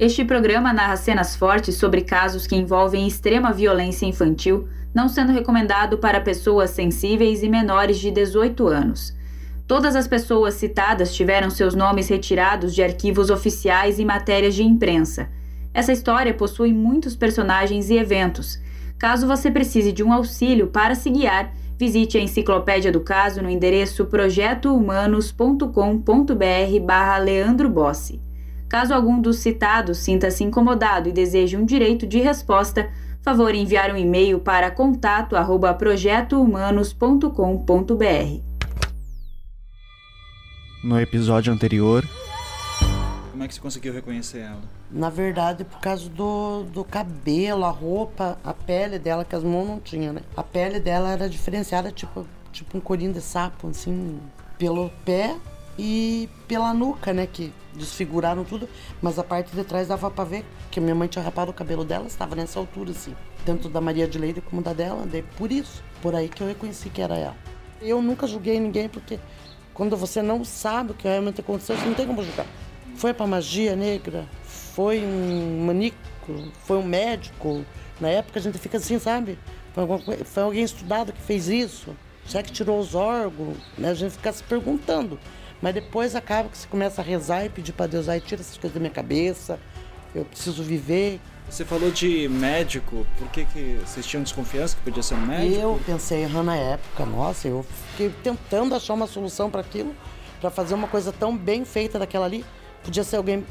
Este programa narra cenas fortes sobre casos que envolvem extrema violência infantil, não sendo recomendado para pessoas sensíveis e menores de 18 anos. Todas as pessoas citadas tiveram seus nomes retirados de arquivos oficiais e matérias de imprensa. Essa história possui muitos personagens e eventos. Caso você precise de um auxílio para se guiar, visite a enciclopédia do caso no endereço projetohumanos.com.br barra Leandro Bossi. Caso algum dos citados sinta-se incomodado e deseje um direito de resposta, favor enviar um e-mail para contato@projetohumanos.com.br. No episódio anterior. Como é que você conseguiu reconhecer ela? Na verdade, por causa do, do cabelo, a roupa, a pele dela, que as mãos não tinham, né? A pele dela era diferenciada, tipo, tipo um corinho de sapo, assim, pelo pé e pela nuca, né? Que desfiguraram tudo, mas a parte de trás dava pra ver que minha mãe tinha rapado o cabelo dela, estava nessa altura, assim. Tanto da Maria de Leide como da dela, daí por isso, por aí que eu reconheci que era ela. Eu nunca julguei ninguém porque quando você não sabe o que realmente aconteceu, você não tem como julgar. Foi para magia negra, foi um maníaco, foi um médico. Na época a gente fica assim, sabe? Foi, foi alguém estudado que fez isso. Será que tirou os órgãos? Né? A gente fica se perguntando. Mas depois acaba que você começa a rezar e pedir para Deus, aí tira essas coisas da minha cabeça, eu preciso viver, você falou de médico, por que, que vocês tinham desconfiança que podia ser um médico? Eu pensei errando na época, nossa, eu fiquei tentando achar uma solução para aquilo, para fazer uma coisa tão bem feita daquela ali. Podia ser alguém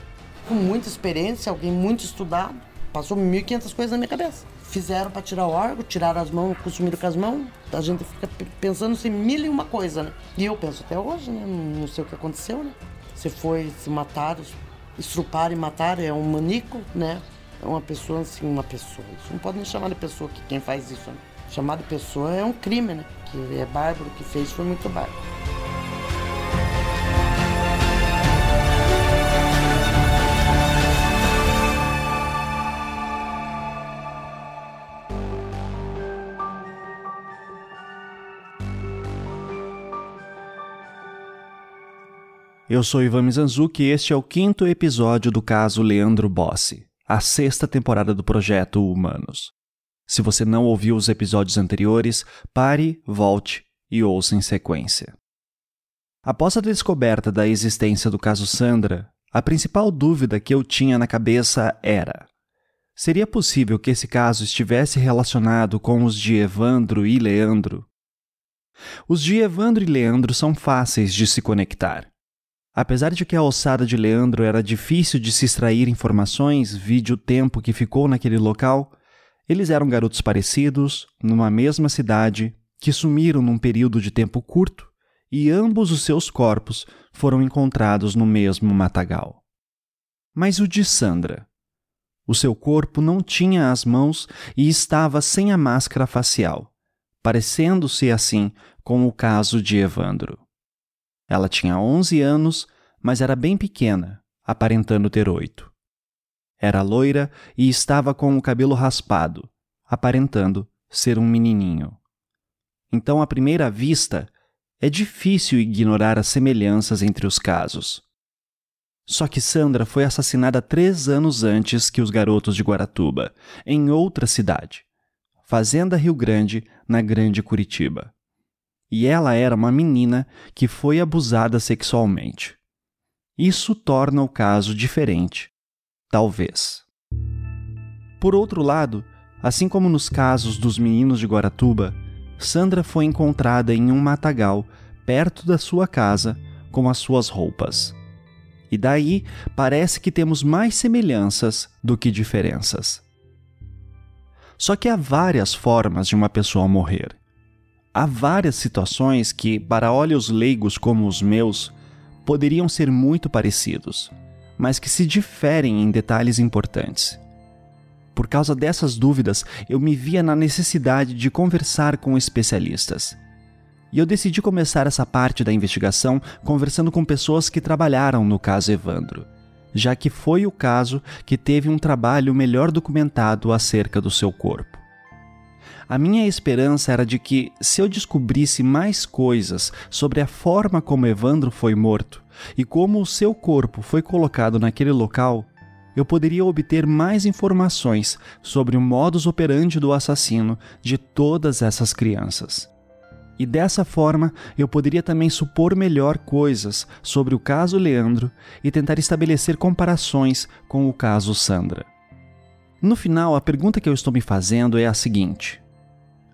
com muita experiência, alguém muito estudado. Passou 1.500 coisas na minha cabeça. Fizeram para tirar o órgão, tiraram as mãos, consumiram com as mãos. A gente fica pensando em mil e uma coisa, né? E eu penso até hoje, né? Não sei o que aconteceu, né? Se foi, se mataram, estruparam e mataram, é um manico, né? é uma pessoa assim, uma pessoa. Isso não pode nem chamar de pessoa que quem faz isso. Né? Chamar de pessoa é um crime, né? Que é bárbaro, que fez foi muito bárbaro. Eu sou Ivan Mizanzuki e este é o quinto episódio do caso Leandro Bossi a sexta temporada do projeto Humanos. Se você não ouviu os episódios anteriores, pare, volte e ouça em sequência. Após a descoberta da existência do caso Sandra, a principal dúvida que eu tinha na cabeça era: seria possível que esse caso estivesse relacionado com os de Evandro e Leandro? Os de Evandro e Leandro são fáceis de se conectar. Apesar de que a ossada de Leandro era difícil de se extrair informações, vide o tempo que ficou naquele local, eles eram garotos parecidos, numa mesma cidade, que sumiram num período de tempo curto, e ambos os seus corpos foram encontrados no mesmo matagal. Mas o de Sandra? O seu corpo não tinha as mãos e estava sem a máscara facial, parecendo-se assim com o caso de Evandro. Ela tinha 11 anos, mas era bem pequena, aparentando ter oito. Era loira e estava com o cabelo raspado, aparentando ser um menininho. Então, à primeira vista, é difícil ignorar as semelhanças entre os casos. Só que Sandra foi assassinada três anos antes que os garotos de Guaratuba, em outra cidade, Fazenda Rio Grande, na Grande Curitiba e ela era uma menina que foi abusada sexualmente. Isso torna o caso diferente, talvez. Por outro lado, assim como nos casos dos meninos de Guaratuba, Sandra foi encontrada em um matagal perto da sua casa com as suas roupas. E daí parece que temos mais semelhanças do que diferenças. Só que há várias formas de uma pessoa morrer. Há várias situações que, para olhos leigos como os meus, poderiam ser muito parecidos, mas que se diferem em detalhes importantes. Por causa dessas dúvidas, eu me via na necessidade de conversar com especialistas. E eu decidi começar essa parte da investigação conversando com pessoas que trabalharam no caso Evandro, já que foi o caso que teve um trabalho melhor documentado acerca do seu corpo. A minha esperança era de que, se eu descobrisse mais coisas sobre a forma como Evandro foi morto e como o seu corpo foi colocado naquele local, eu poderia obter mais informações sobre o modus operandi do assassino de todas essas crianças. E dessa forma, eu poderia também supor melhor coisas sobre o caso Leandro e tentar estabelecer comparações com o caso Sandra. No final, a pergunta que eu estou me fazendo é a seguinte: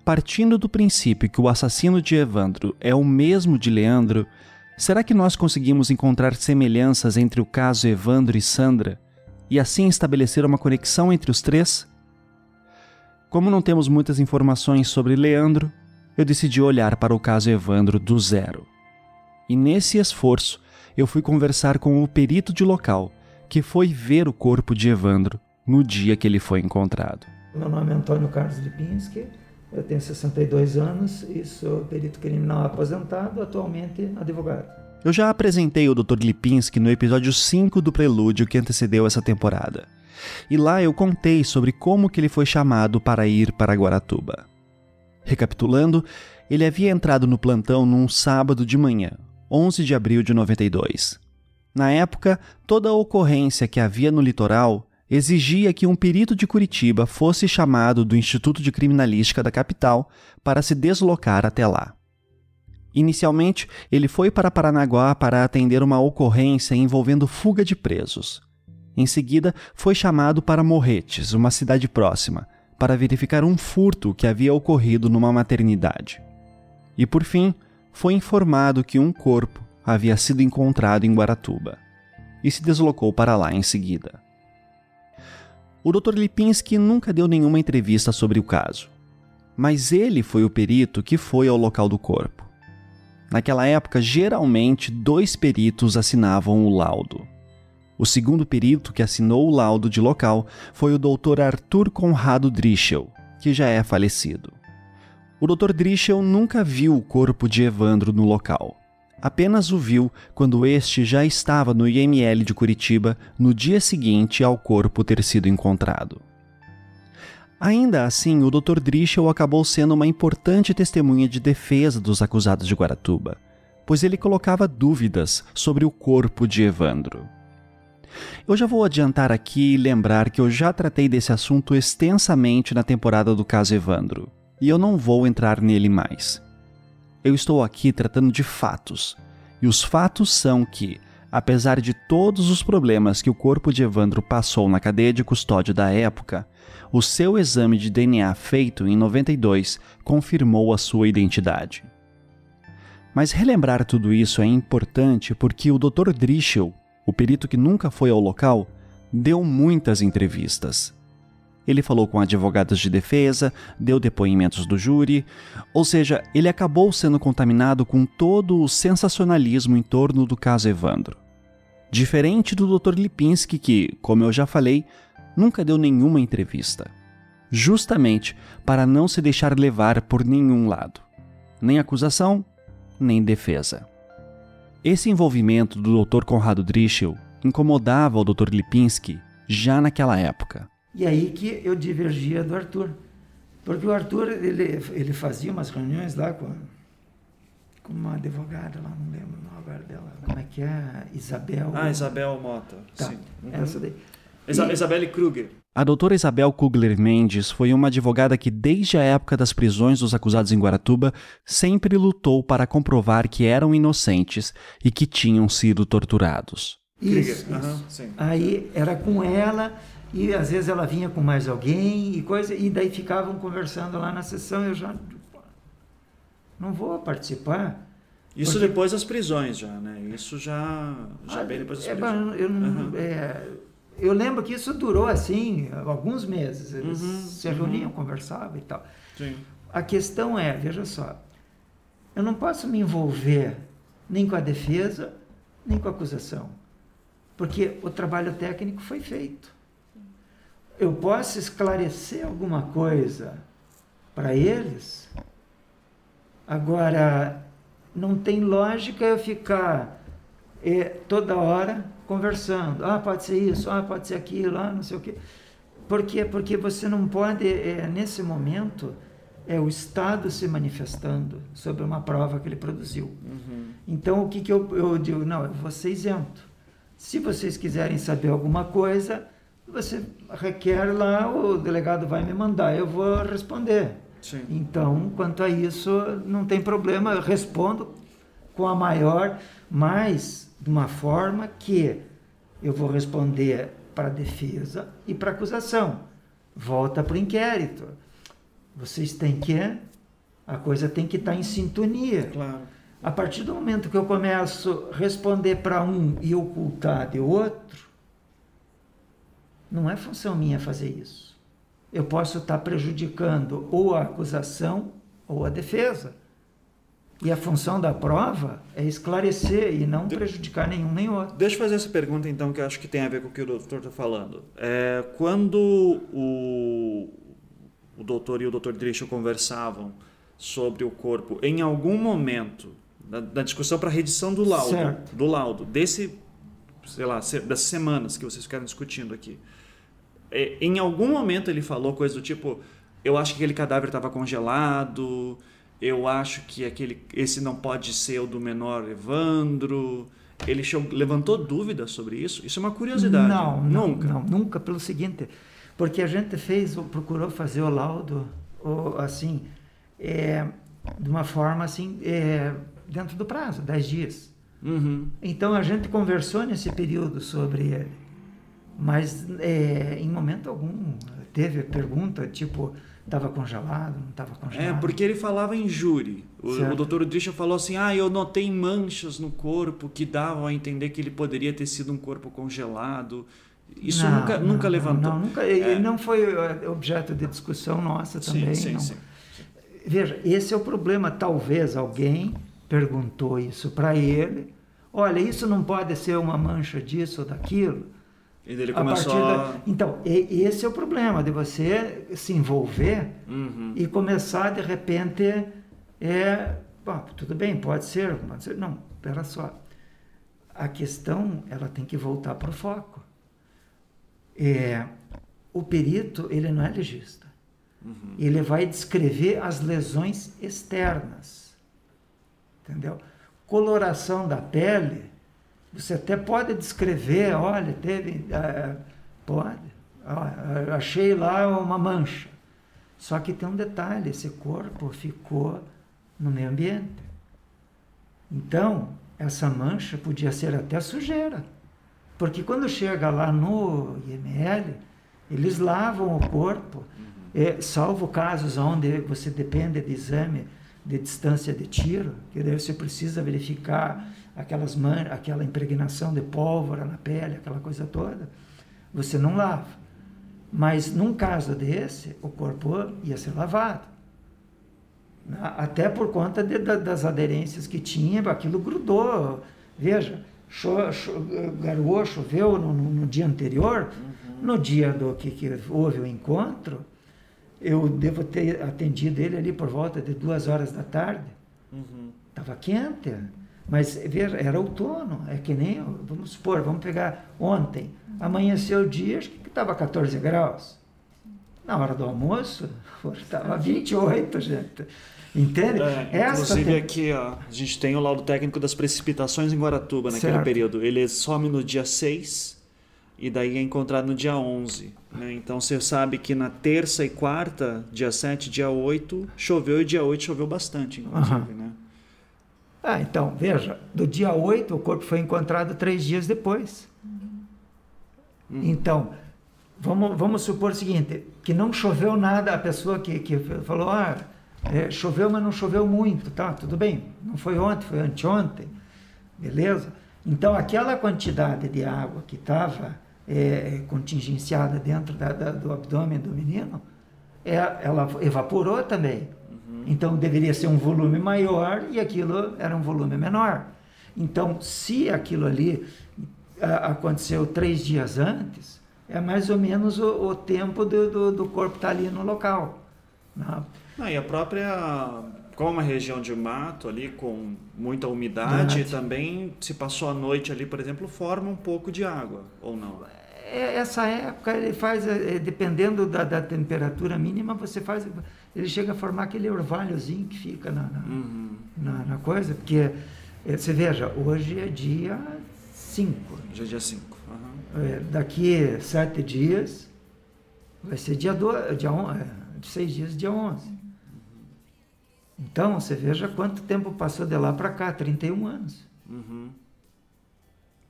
partindo do princípio que o assassino de Evandro é o mesmo de Leandro, será que nós conseguimos encontrar semelhanças entre o caso Evandro e Sandra e assim estabelecer uma conexão entre os três? Como não temos muitas informações sobre Leandro, eu decidi olhar para o caso Evandro do zero. E nesse esforço, eu fui conversar com o perito de local, que foi ver o corpo de Evandro no dia que ele foi encontrado. Meu nome é Antônio Carlos Lipinski, eu tenho 62 anos e sou perito criminal aposentado, atualmente advogado. Eu já apresentei o Dr. Lipinski no episódio 5 do Prelúdio que antecedeu essa temporada. E lá eu contei sobre como que ele foi chamado para ir para Guaratuba. Recapitulando, ele havia entrado no plantão num sábado de manhã, 11 de abril de 92. Na época, toda a ocorrência que havia no litoral exigia que um perito de Curitiba fosse chamado do Instituto de Criminalística da capital para se deslocar até lá. Inicialmente, ele foi para Paranaguá para atender uma ocorrência envolvendo fuga de presos. Em seguida, foi chamado para Morretes, uma cidade próxima, para verificar um furto que havia ocorrido numa maternidade. E por fim, foi informado que um corpo havia sido encontrado em Guaratuba e se deslocou para lá em seguida. O Dr. Lipinski nunca deu nenhuma entrevista sobre o caso, mas ele foi o perito que foi ao local do corpo. Naquela época, geralmente dois peritos assinavam o laudo. O segundo perito que assinou o laudo de local foi o Dr. Arthur Conrado Drischel, que já é falecido. O Dr. Drischel nunca viu o corpo de Evandro no local. Apenas o viu quando este já estava no IML de Curitiba no dia seguinte ao corpo ter sido encontrado. Ainda assim, o Dr. Drischel acabou sendo uma importante testemunha de defesa dos acusados de Guaratuba, pois ele colocava dúvidas sobre o corpo de Evandro. Eu já vou adiantar aqui e lembrar que eu já tratei desse assunto extensamente na temporada do caso Evandro, e eu não vou entrar nele mais. Eu estou aqui tratando de fatos, e os fatos são que, apesar de todos os problemas que o corpo de Evandro passou na cadeia de custódia da época, o seu exame de DNA feito em 92 confirmou a sua identidade. Mas relembrar tudo isso é importante porque o Dr. Drischel o perito que nunca foi ao local deu muitas entrevistas. Ele falou com advogados de defesa, deu depoimentos do júri, ou seja, ele acabou sendo contaminado com todo o sensacionalismo em torno do caso Evandro. Diferente do Dr. Lipinski, que, como eu já falei, nunca deu nenhuma entrevista. Justamente para não se deixar levar por nenhum lado, nem acusação, nem defesa. Esse envolvimento do Dr. Conrado Drischel incomodava o Dr. Lipinski já naquela época. E aí que eu divergia do Arthur. Porque o Arthur, ele, ele fazia umas reuniões lá com, com uma advogada lá, não lembro o nome dela. Como é que é? Isabel... Ah, Isabel Mota. Tá, Sim. Uhum. essa daí. Isa E- Isabelle Kruger. A doutora Isabel Kugler Mendes foi uma advogada que, desde a época das prisões dos acusados em Guaratuba, sempre lutou para comprovar que eram inocentes e que tinham sido torturados. Isso, isso. Sim. Aí era com ela e às vezes ela vinha com mais alguém e coisa e daí ficavam conversando lá na sessão eu já não vou participar. Isso Porque- depois das prisões já, né? Isso já, já bem depois das É, prisões. eu, não- Aham. é, eu lembro que isso durou assim alguns meses. Eles Uhum, se uhum. reuniam, conversavam e tal. Sim. A questão é, veja só, eu não posso me envolver nem com a defesa, nem com a acusação, porque o trabalho técnico foi feito. Eu posso esclarecer alguma coisa para eles, agora não tem lógica eu ficar eh, toda hora conversando. Ah, pode ser isso, ah, pode ser aquilo, ah, não sei o quê. Por quê? Porque você não pode, eh, nesse momento, é o Estado se manifestando sobre uma prova que ele produziu. Uhum. Então, o que, que eu, eu digo? Não, eu vou ser isento. Se vocês quiserem saber alguma coisa, você requer lá, o delegado vai me mandar, eu vou responder. Sim. Então, quanto a isso, não tem problema, eu respondo com a maior, mas de uma forma que eu vou responder para a defesa e para a acusação. Volta para o inquérito. Vocês têm que. A coisa tem que estar em sintonia. Claro. A partir do momento que eu começo a responder para um e ocultar de outro, não é função minha fazer isso. Eu posso estar prejudicando ou a acusação ou a defesa. E a função da prova é esclarecer e não prejudicar nenhum nem outro. Deixa eu fazer essa pergunta então, que eu acho que tem a ver com o que o doutor está falando. É, quando o, o doutor e o doutor Drischel conversavam sobre o corpo, em algum momento da, da discussão para a redição do laudo, Certo. do laudo, desse, sei lá, das semanas que vocês ficaram discutindo aqui, é, em algum momento ele falou coisa do tipo, eu acho que aquele cadáver estava congelado, eu acho que aquele, esse não pode ser o do menor Evandro. Ele levantou dúvidas sobre isso? Isso é uma curiosidade. Não, nunca. não, nunca pelo seguinte, porque a gente fez, procurou fazer o laudo, o- assim, é, de uma forma assim, é, dentro do prazo, 10 dias. Uhum. Então a gente conversou nesse período sobre ele, mas é, em momento algum teve pergunta tipo estava congelado, não estava É, congelado. porque ele falava em júri. O, Certo. o doutor Udricha falou assim: ah, eu notei manchas no corpo que davam a entender que ele poderia ter sido um corpo congelado. Isso Não, nunca, não, nunca levantou. Não, nunca, É. e não foi é, objeto de discussão nossa Sim, também. sim, não. sim. Veja, esse é o problema. Talvez alguém perguntou isso para ele. Olha, isso não pode ser uma mancha disso ou daquilo. E ele A começou partir a. da- Então, esse é o problema de você se envolver Uhum. e começar de repente é, bom, tudo bem, pode ser, pode ser. Não, espera só. A questão ela tem que voltar para o foco. É, o perito ele não é legista. Uhum. Ele vai descrever as lesões externas, entendeu? Coloração da pele, você até pode descrever, olha, teve, ah, pode, ah, achei lá uma mancha. Só que tem um detalhe, esse corpo ficou no meio ambiente. Então, essa mancha podia ser até sujeira. Porque quando chega lá no IML, eles lavam o corpo, eh, salvo casos onde você depende de exame de distância de tiro, que daí você precisa verificar aquelas man aquela impregnação de pólvora na pele, aquela coisa toda, você não lava. Mas num caso desse, o corpo ia ser lavado. Na- Até por conta de- da- das aderências que tinha, aquilo grudou. Veja, cho, cho, garoou, choveu no, no- no dia anterior, no dia do que, que houve o encontro, eu devo ter atendido ele ali por volta de duas horas da tarde. Uhum. Estava quente, mas veja, era outono, é que nem, vamos supor, vamos pegar ontem, amanheceu o dia, acho que estava 14 graus. Na hora do almoço, estava 28, gente. Entende? É, inclusive tem- aqui, ó, a gente tem o laudo técnico das precipitações em Guaratuba naquele Certo. período. Ele some no dia 6 e daí é encontrado no dia 11. né? Então você sabe que na terça e quarta, dia 7 dia 8, choveu e dia 8 choveu bastante, inclusive. Aham. Né? Ah, então, veja, do dia 8 o corpo foi encontrado três dias depois. Então, vamos, vamos supor o seguinte, que não choveu nada, a pessoa que, que falou, ah, é, choveu, mas não choveu muito, tá, tudo bem, não foi ontem, foi anteontem, beleza? Então, aquela quantidade de água que estava é, contingenciada dentro da- da- do abdômen do menino, é, ela evaporou também. Então deveria ser um volume maior e aquilo era um volume menor. Então, se aquilo ali ah, aconteceu três dias antes, é mais ou menos o, o tempo do, do, do corpo estar ali no local. né? Não, e a própria. Como é uma região de mato ali com muita umidade, também se passou a noite ali, por exemplo, forma um pouco de água, ou não? É, Essa época ele faz, eh, dependendo da, da temperatura mínima, você faz, ele chega a formar aquele orvalhozinho que fica na, na, Uhum. na, na coisa, porque você veja, hoje é dia 5. Já é dia 5. é, daqui sete dias, vai ser dia, do, dia on, é, seis dias, dia 11. Então, você veja quanto tempo passou de lá para cá, 31 anos. Uhum.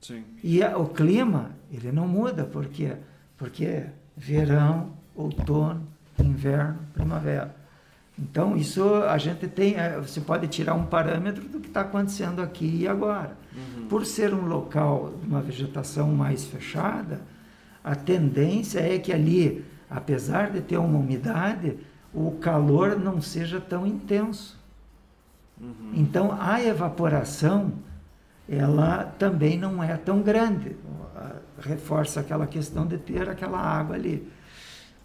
Sim. E a, o clima, ele não muda, por quê? Porque é verão, outono, inverno, primavera. Então, isso a gente tem, é, você pode tirar um parâmetro do que está acontecendo aqui e agora. Uhum. Por ser um local de uma vegetação mais fechada, a tendência é que ali, apesar de ter uma umidade, o calor não seja tão intenso. Uhum. Então, a evaporação, ela também não é tão grande. Reforça aquela questão de ter aquela água ali.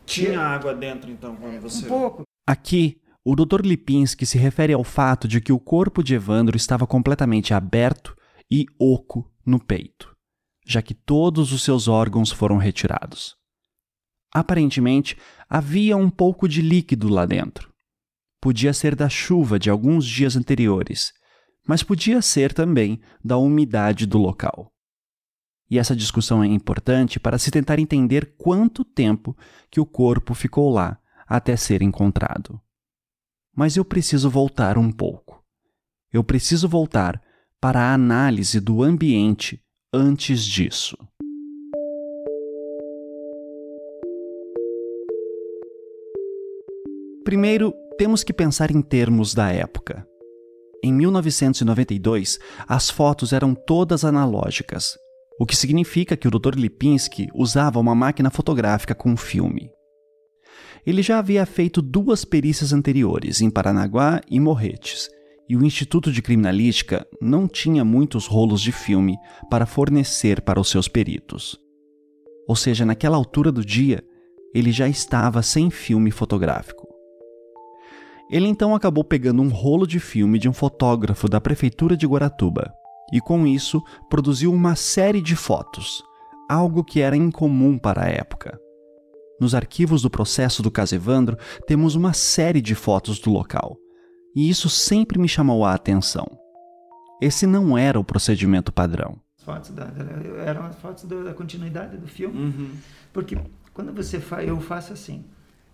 Tinha água dentro, então, quando você... Um pouco. Aqui, o Dr. Lipinski se refere ao fato de que o corpo de Evandro estava completamente aberto e oco no peito, já que todos os seus órgãos foram retirados. Aparentemente, havia um pouco de líquido lá dentro. Podia ser da chuva de alguns dias anteriores, mas podia ser também da umidade do local. E essa discussão é importante para se tentar entender quanto tempo que o corpo ficou lá até ser encontrado. Mas eu preciso voltar um pouco. Eu preciso voltar para a análise do ambiente antes disso. Primeiro, temos que pensar em termos da época. Em 1992, as fotos eram todas analógicas, o que significa que o Dr. Lipinski usava uma máquina fotográfica com filme. Ele já havia feito duas perícias anteriores, em Paranaguá e Morretes, e o Instituto de Criminalística não tinha muitos rolos de filme para fornecer para os seus peritos. Ou seja, naquela altura do dia, ele já estava sem filme fotográfico. Ele então acabou pegando um rolo de filme de um fotógrafo da prefeitura de Guaratuba e, com isso, produziu uma série de fotos, algo que era incomum para a época. Nos arquivos do processo do caso Evandro, temos uma série de fotos do local. E isso sempre me chamou a atenção. Esse não era o procedimento padrão. As fotos da, eram as fotos da continuidade do filme. Uhum. Porque quando você faz, eu faço assim.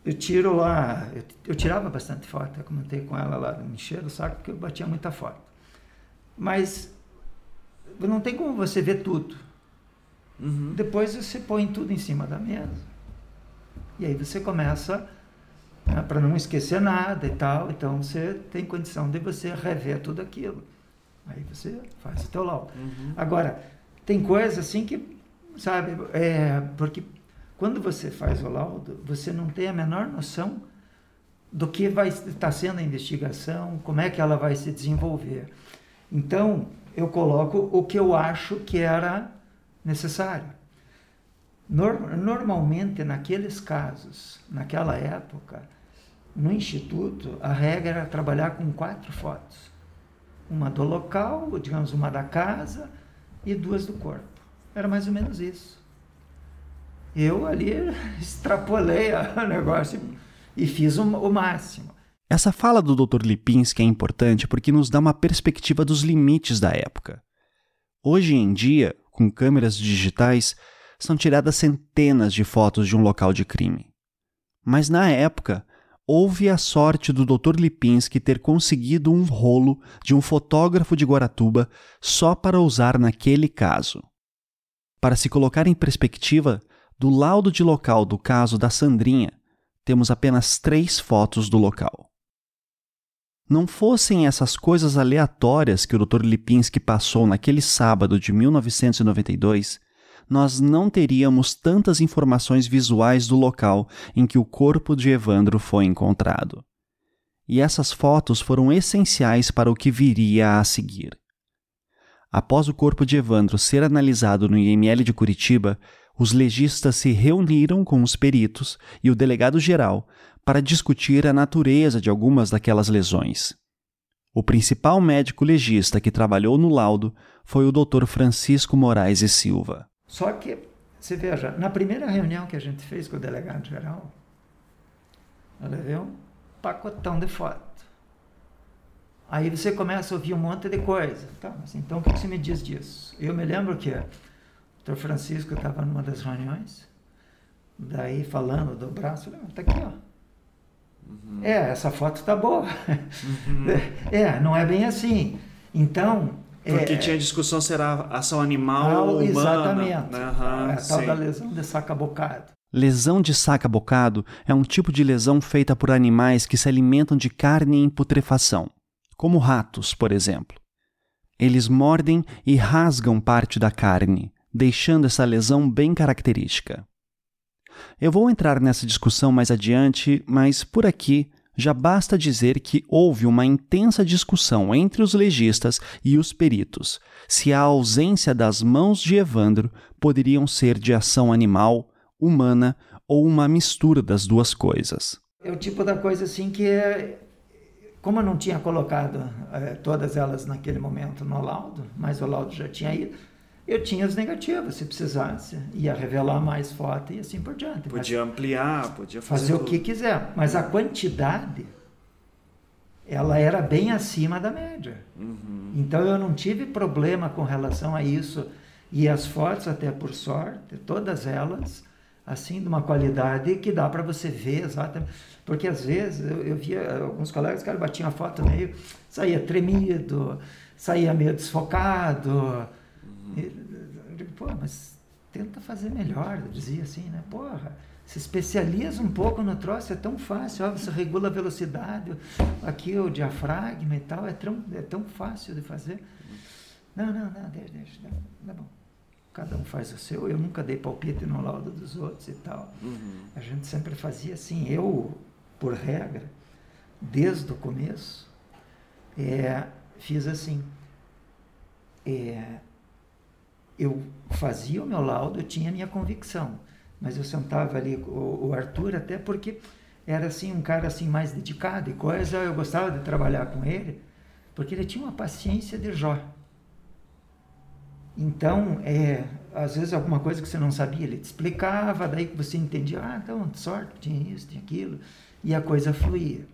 Eu tiro lá, eu, eu tirava bastante foto, eu comentei com ela lá, me encheram o saco porque eu batia muita foto. Mas não tem como você ver tudo. Uhum. Depois você põe tudo em cima da mesa. E aí você começa né, para não esquecer nada e tal. Então você tem condição de você rever tudo aquilo. Aí você faz o teu laudo. Uhum. Agora, tem coisa assim que, sabe, é, porque quando você faz o laudo, você não tem a menor noção do que vai estar sendo a investigação, como é que ela vai se desenvolver. Então, eu coloco o que eu acho que era necessário. Normalmente, naqueles casos, naquela época, no instituto, a regra era trabalhar com quatro fotos: uma do local, digamos, uma da casa e duas do corpo. Era mais ou menos isso. Eu ali extrapolei o negócio e fiz o máximo. Essa fala do Dr. Lipinski é importante porque nos dá uma perspectiva dos limites da época. Hoje em dia, com câmeras digitais, são tiradas centenas de fotos de um local de crime. Mas na época, houve a sorte do Dr. Lipinski ter conseguido um rolo de um fotógrafo de Guaratuba só para usar naquele caso. Para se colocar em perspectiva, do laudo de local do caso da Sandrinha, temos apenas três fotos do local. Não fossem essas coisas aleatórias que o Dr. Lipinski passou naquele sábado de 1992, nós não teríamos tantas informações visuais do local em que o corpo de Evandro foi encontrado. E essas fotos foram essenciais para o que viria a seguir. Após o corpo de Evandro ser analisado no IML de Curitiba, os legistas se reuniram com os peritos e o delegado geral para discutir a natureza de algumas daquelas lesões. O principal médico legista que trabalhou no laudo foi o Dr. Francisco Moraes e Silva. Só que, você veja, na primeira reunião que a gente fez com o delegado geral, eu levei um pacotão de foto. Aí você começa a ouvir um monte de coisa. Tá, mas então o que você me diz disso? Eu me lembro que doutor Francisco estava numa das reuniões, daí falando do braço, falei, tá aqui, ó. Uhum. É, essa foto tá boa. Uhum. É, não é bem assim. Então. Porque é, tinha discussão se era ação animal ou humana. Exatamente. Uhum, é a tal da lesão de saca-bocado. Lesão de saca-bocado é um tipo de lesão feita por animais que se alimentam de carne em putrefação, como ratos, por exemplo. Eles mordem e rasgam parte da carne, deixando essa lesão bem característica. Eu vou entrar nessa discussão mais adiante, mas por aqui já basta dizer que houve uma intensa discussão entre os legistas e os peritos se a ausência das mãos de Evandro poderiam ser de ação animal, humana ou uma mistura das duas coisas. É o tipo da coisa assim que é. Como eu não tinha colocado é, todas elas naquele momento no laudo, mas o laudo já tinha ido, eu tinha as negativas, se precisasse. Ia revelar mais foto e assim por diante. Podia mas ampliar, podia fazer, fazer o que quiser. Mas a quantidade, ela era bem acima da média. Uhum. Então eu não tive problema com relação a isso. E as fotos, até por sorte, todas elas, assim, de uma qualidade que dá para você ver exatamente. Porque às vezes eu, eu via alguns colegas que batiam a foto meio, saía tremido, saía meio desfocado eu digo, pô, mas tenta fazer melhor, eu dizia assim, né? Porra, se especializa um pouco no troço, é tão fácil, ó, você regula a velocidade, aqui o diafragma e tal, é tão, é tão fácil de fazer. Não, não, não, deixa, deixa, tá, tá bom. Cada um faz o seu, eu nunca dei palpite no laudo dos outros e tal. Uhum. A gente sempre fazia assim, eu, por regra, desde o começo, é, fiz assim. É, eu fazia o meu laudo, eu tinha a minha convicção, mas eu sentava ali o, o Arthur até porque era assim um cara assim mais dedicado e coisa, eu gostava de trabalhar com ele, porque ele tinha uma paciência de Jó. Então, é, às vezes alguma coisa que você não sabia, ele te explicava, daí que você entendia, ah, então, sorte, tinha isso, tinha aquilo, e a coisa fluía.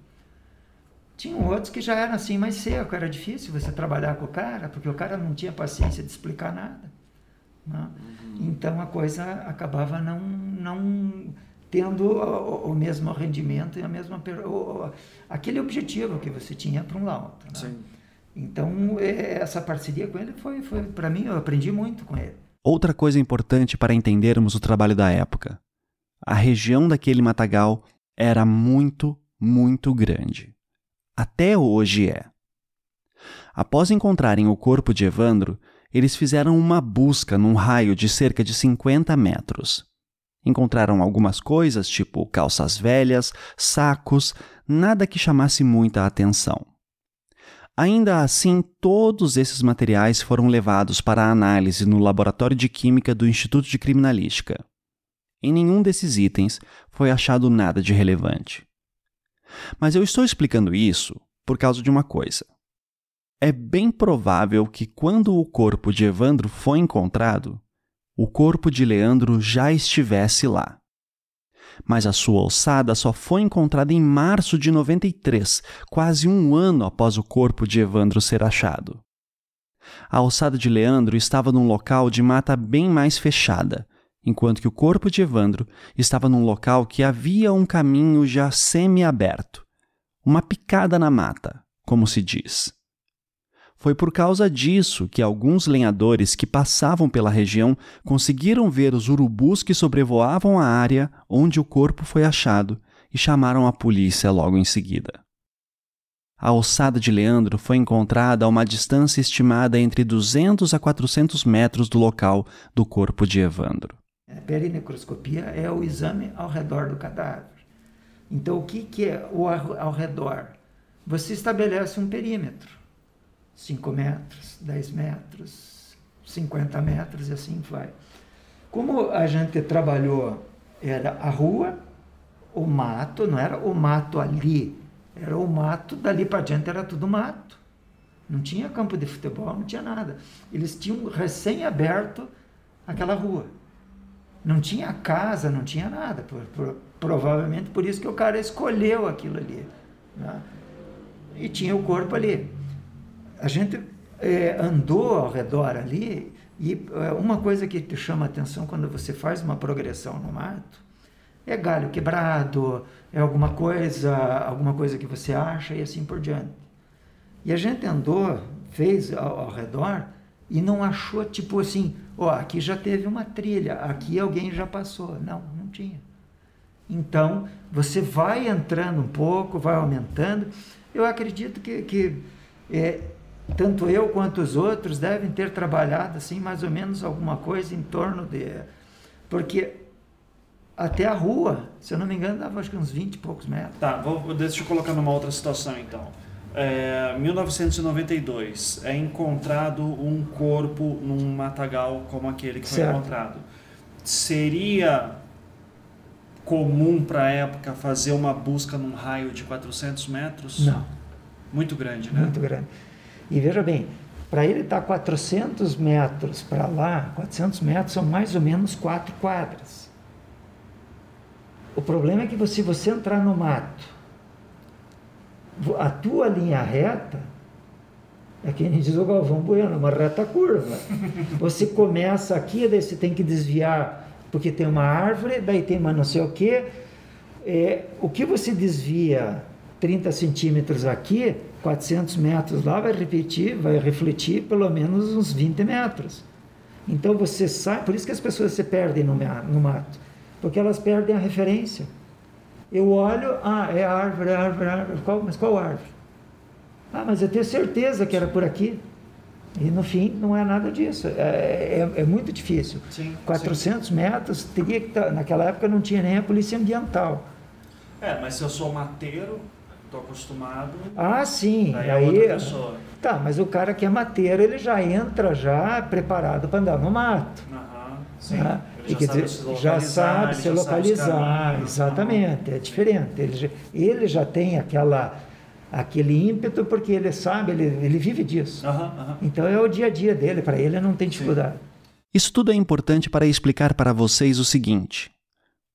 Tinham outros que já eram assim mais seco, era difícil você trabalhar com o cara, porque o cara não tinha paciência de explicar nada. Né? Uhum. Então a coisa acabava não, não tendo o, o, mesmo rendimento e a mesma o, aquele objetivo que você tinha para um lado. Né? Então é, essa parceria com ele foi, foi para mim eu aprendi muito com ele. Outra coisa importante para entendermos o trabalho da época: a região daquele matagal era muito, muito grande. Até hoje é. Após encontrarem o corpo de Evandro, eles fizeram uma busca num raio de cerca de 50 metros. Encontraram algumas coisas, tipo calças velhas, sacos, nada que chamasse muita atenção. Ainda assim, todos esses materiais foram levados para análise no Laboratório de Química do Instituto de Criminalística. Em nenhum desses itens foi achado nada de relevante. Mas eu estou explicando isso por causa de uma coisa é bem provável que quando o corpo de Evandro foi encontrado, o corpo de Leandro já estivesse lá. Mas a sua ossada só foi encontrada em março de 93, quase um ano após o corpo de Evandro ser achado. A ossada de Leandro estava num local de mata bem mais fechada, enquanto que o corpo de Evandro estava num local que havia um caminho já semi-aberto, uma picada na mata, como se diz. Foi por causa disso que alguns lenhadores que passavam pela região conseguiram ver os urubus que sobrevoavam a área onde o corpo foi achado e chamaram a polícia logo em seguida. A ossada de Leandro foi encontrada a uma distância estimada entre 200 a 400 metros do local do corpo de Evandro. A perinecroscopia é o exame ao redor do cadáver. Então, o que, que é o ao redor? Você estabelece um perímetro 5 metros, 10 metros, 50 metros e assim vai. Como a gente trabalhou, era a rua, o mato, não era o mato ali, era o mato, dali para diante era tudo mato. Não tinha campo de futebol, não tinha nada. Eles tinham recém-aberto aquela rua. Não tinha casa, não tinha nada. Por, por, provavelmente por isso que o cara escolheu aquilo ali. Né? E tinha o corpo ali a gente é, andou ao redor ali E uh, uma coisa que te chama atenção quando você faz uma progressão no mato é galho quebrado, é alguma coisa, alguma coisa que você acha e assim por diante. E a gente andou, fez ao, ao redor e não achou tipo assim, ó, oh, aqui já teve uma trilha, aqui alguém já passou. Não, não tinha. Então, você vai entrando um pouco, vai aumentando. Eu acredito que, que é, tanto eu quanto os outros devem ter trabalhado assim mais ou menos alguma coisa em torno de porque até a rua, se eu não me engano, dava acho que uns 20 e poucos metros. Tá, vou, deixa eu colocar numa outra situação então. É, 1992 é encontrado um corpo num matagal como aquele que certo. foi encontrado. Seria comum para a época fazer uma busca num raio de 400 metros? Não. Muito grande, né? Muito grande. E veja bem, para ele estar tá 400 metros para lá, 400 metros são mais ou menos quatro quadras. O problema é que se você entrar no mato, a tua linha reta, é que nem diz o Galvão Bueno, uma reta curva. Você começa aqui, daí você tem que desviar porque tem uma árvore, daí tem uma não sei o quê. É, o que você desvia 30 centímetros aqui, 400 metros lá, vai repetir, vai refletir pelo menos uns 20 metros. Então você sai, por isso que as pessoas se perdem no, no mato, porque elas perdem a referência. Eu olho, ah, é árvore, é árvore, é árvore. Qual, mas qual árvore? Ah, mas eu tenho certeza que era por aqui. E no fim não é nada disso. É, é, é muito difícil. Sim, 400 sim. metros, teria que tá, naquela época não tinha nem a polícia ambiental. É, mas se eu sou mateiro, estou acostumado. Ah, sim. É aí, é Tá, mas o cara que é mateiro, ele já entra já preparado para andar no mato. Aham, sim. Né? Já, quer dizer, se já sabe se localizar, caminhos, exatamente, é diferente. Ele já, ele já tem aquela aquele ímpeto porque ele sabe, ele, ele vive disso. Uhum, uhum. Então é o dia a dia dele, para ele não tem dificuldade. Isso tudo é importante para explicar para vocês o seguinte: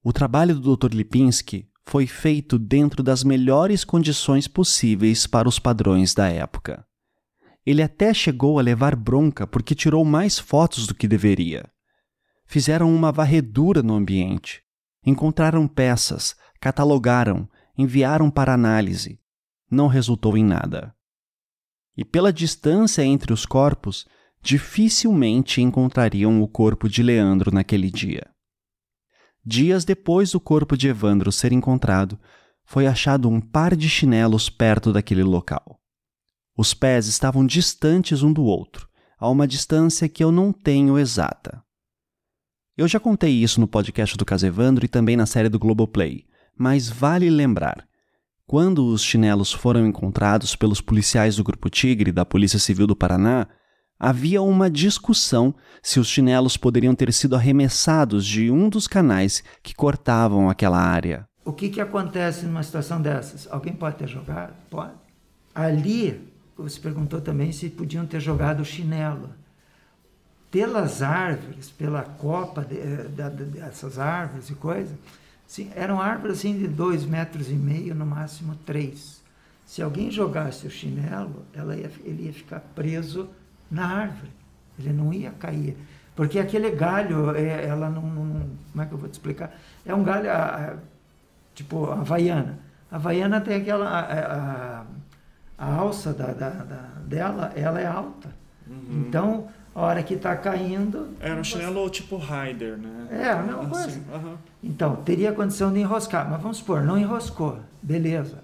o trabalho do Dr. Lipinski foi feito dentro das melhores condições possíveis para os padrões da época. Ele até chegou a levar bronca porque tirou mais fotos do que deveria. Fizeram uma varredura no ambiente, encontraram peças, catalogaram, enviaram para análise, não resultou em nada. E pela distância entre os corpos, dificilmente encontrariam o corpo de Leandro naquele dia. Dias depois do corpo de Evandro ser encontrado, foi achado um par de chinelos perto daquele local. Os pés estavam distantes um do outro, a uma distância que eu não tenho exata. Eu já contei isso no podcast do Evandro e também na série do Globoplay, mas vale lembrar. Quando os chinelos foram encontrados pelos policiais do Grupo Tigre da Polícia Civil do Paraná, havia uma discussão se os chinelos poderiam ter sido arremessados de um dos canais que cortavam aquela área. O que, que acontece numa situação dessas? Alguém pode ter jogado? Pode. Ali, você perguntou também se podiam ter jogado chinelo. Pelas árvores, pela copa de, eh, de, dessas árvores e coisa, Sim, eram árvores assim de dois metros e meio, no máximo três. Se alguém jogasse o chinelo, ia, ele ia ficar preso na árvore. Ele não ia cair. Porque aquele galho, é, ela não, não, Como é que eu vou te explicar? É um galho, a, a, tipo, havaiana. A havaiana tem aquela. A, a alça da, da, da, dela, ela é alta. Uhum. Então, a hora que está caindo. Era um chinelo tipo Rider, né? É, a mesma coisa. Assim, uhum. Então, teria condição de enroscar, mas vamos supor, não enroscou, beleza.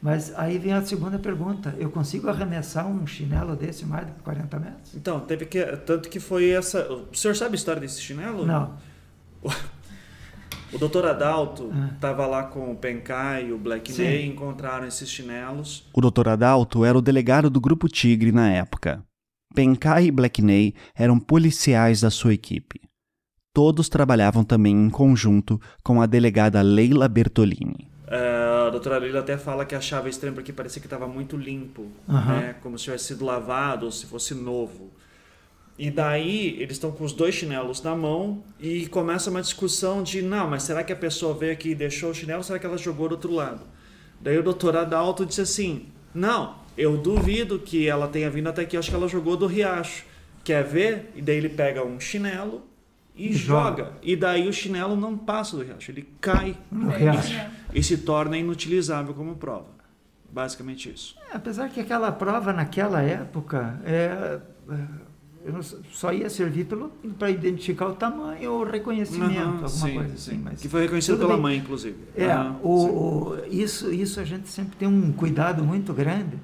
Mas aí vem a segunda pergunta: eu consigo arremessar um chinelo desse mais de 40 metros? Então, teve que. Tanto que foi essa. O senhor sabe a história desse chinelo? Não. O doutor Adalto estava ah. lá com o Penkai e o Black May e encontraram esses chinelos. O doutor Adalto era o delegado do Grupo Tigre na época. Penkai e Blackney eram policiais da sua equipe. Todos trabalhavam também em conjunto com a delegada Leila Bertolini. A doutora Leila até fala que achava estranho porque parecia que estava muito limpo, uhum. né? como se tivesse sido lavado ou se fosse novo. E daí eles estão com os dois chinelos na mão e começa uma discussão de não, mas será que a pessoa veio aqui e deixou o chinelo ou será que ela jogou do outro lado? Daí o doutor Adalto disse assim: não, eu duvido que ela tenha vindo até aqui, acho que ela jogou do riacho. quer ver, e daí ele pega um chinelo e, E joga. joga. E daí o chinelo não passa do riacho, ele cai No riacho. e se torna inutilizável como prova. Basicamente isso. É, Apesar que aquela prova naquela época é, é, não só ia servir para identificar o tamanho ou reconhecimento, Aham, alguma sim, coisa sim. assim. Mas que foi reconhecido pela bem. mãe, inclusive. É, Aham, o, sim. o- isso, isso a gente sempre tem um cuidado muito grande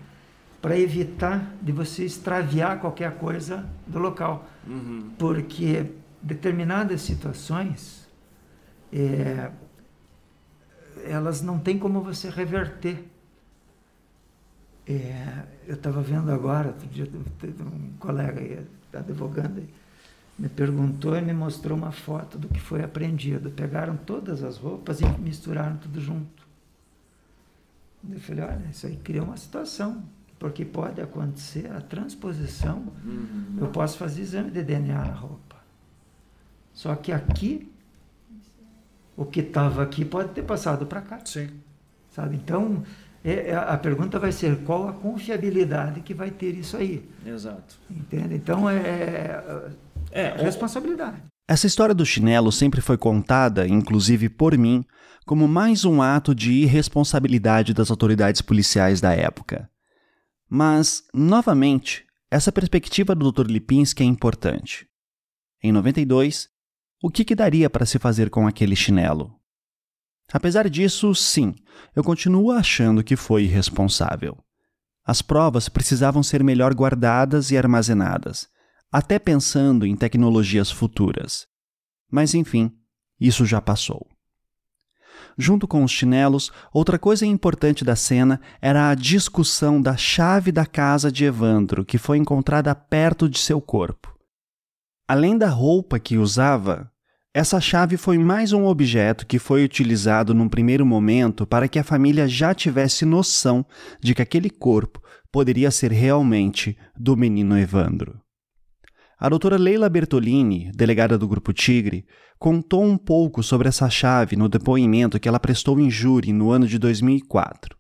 para evitar de você extraviar qualquer coisa do local. Uhum. Porque determinadas situações, é, elas não tem como você reverter. É, eu estava vendo agora, outro dia, um colega aí, advogando, aí, me perguntou e me mostrou uma foto do que foi apreendido. Pegaram todas as roupas e misturaram tudo junto. Eu falei, olha, isso aí cria uma situação, porque pode acontecer a transposição. Uhum. Eu posso fazer exame de DNA na roupa. Só que aqui, o que estava aqui pode ter passado para cá, Sim. sabe? Então, é- é- a pergunta vai ser qual a confiabilidade que vai ter isso aí, Exato. entende? Então, é, É, é responsabilidade. Essa história do chinelo sempre foi contada, inclusive por mim, como mais um ato de irresponsabilidade das autoridades policiais da época. Mas, novamente, essa perspectiva do Dr. Lipinski é importante. Em 92, o que, que daria para se fazer com aquele chinelo? Apesar disso, sim, eu continuo achando que foi irresponsável. As provas precisavam ser melhor guardadas e armazenadas até pensando em tecnologias futuras. Mas enfim, isso já passou. Junto com os chinelos, outra coisa importante da cena era a discussão da chave da casa de Evandro, que foi encontrada perto de seu corpo. Além da roupa que usava, essa chave foi mais um objeto que foi utilizado num primeiro momento para que a família já tivesse noção de que aquele corpo poderia ser realmente do menino Evandro. A doutora Leila Bertolini, delegada do Grupo Tigre, contou um pouco sobre essa chave no depoimento que ela prestou em júri no ano de 2004.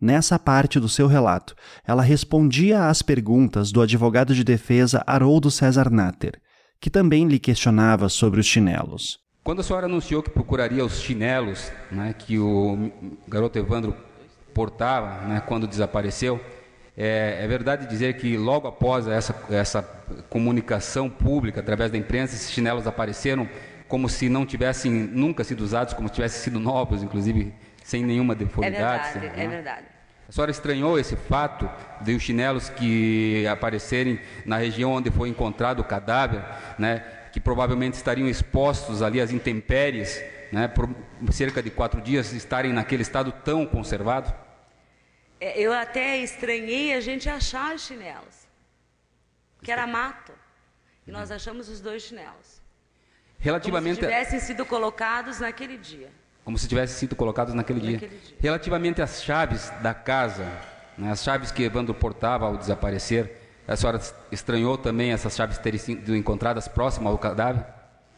Nessa parte do seu relato, ela respondia às perguntas do advogado de defesa Haroldo César Natter, que também lhe questionava sobre os chinelos. Quando a senhora anunciou que procuraria os chinelos né, que o garoto Evandro portava né, quando desapareceu, é, é, verdade dizer que logo após essa, essa comunicação pública através da imprensa, esses chinelos apareceram como se não tivessem nunca sido usados, como se tivessem sido novos, inclusive sem nenhuma É deformidade. verdade, né? é verdade. A senhora estranhou esse fato de os chinelos que aparecerem na região onde foi encontrado o cadáver, né, que provavelmente estariam expostos ali às intempéries, né, por cerca de quatro dias, estarem naquele estado tão conservado? É, Eu até estranhei a gente achar os chinelos, que era mato. E nós achamos os dois chinelos. Como se Relativamente, tivessem sido colocados naquele dia. Como se tivessem sido colocados naquele dia. Naquele dia. Relativamente às chaves da casa, né, as chaves que Evandro portava ao desaparecer, a senhora estranhou também essas chaves terem sido encontradas próximas ao cadáver?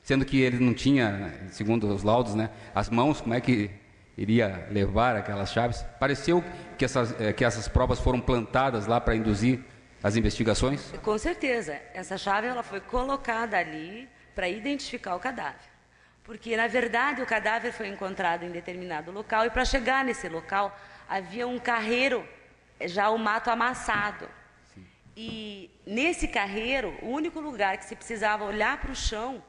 Sendo que ele não tinha, segundo os laudos, né, as mãos, como é que iria levar aquelas chaves? Pareceu que essas, eh, que essas provas foram plantadas lá para induzir as investigações? Com certeza, essa chave ela foi colocada ali para identificar o cadáver. Porque, na verdade, o cadáver foi encontrado em determinado local e para chegar nesse local havia um carreiro, eh, já o mato amassado. E nesse carreiro, o único lugar que se precisava olhar para o chão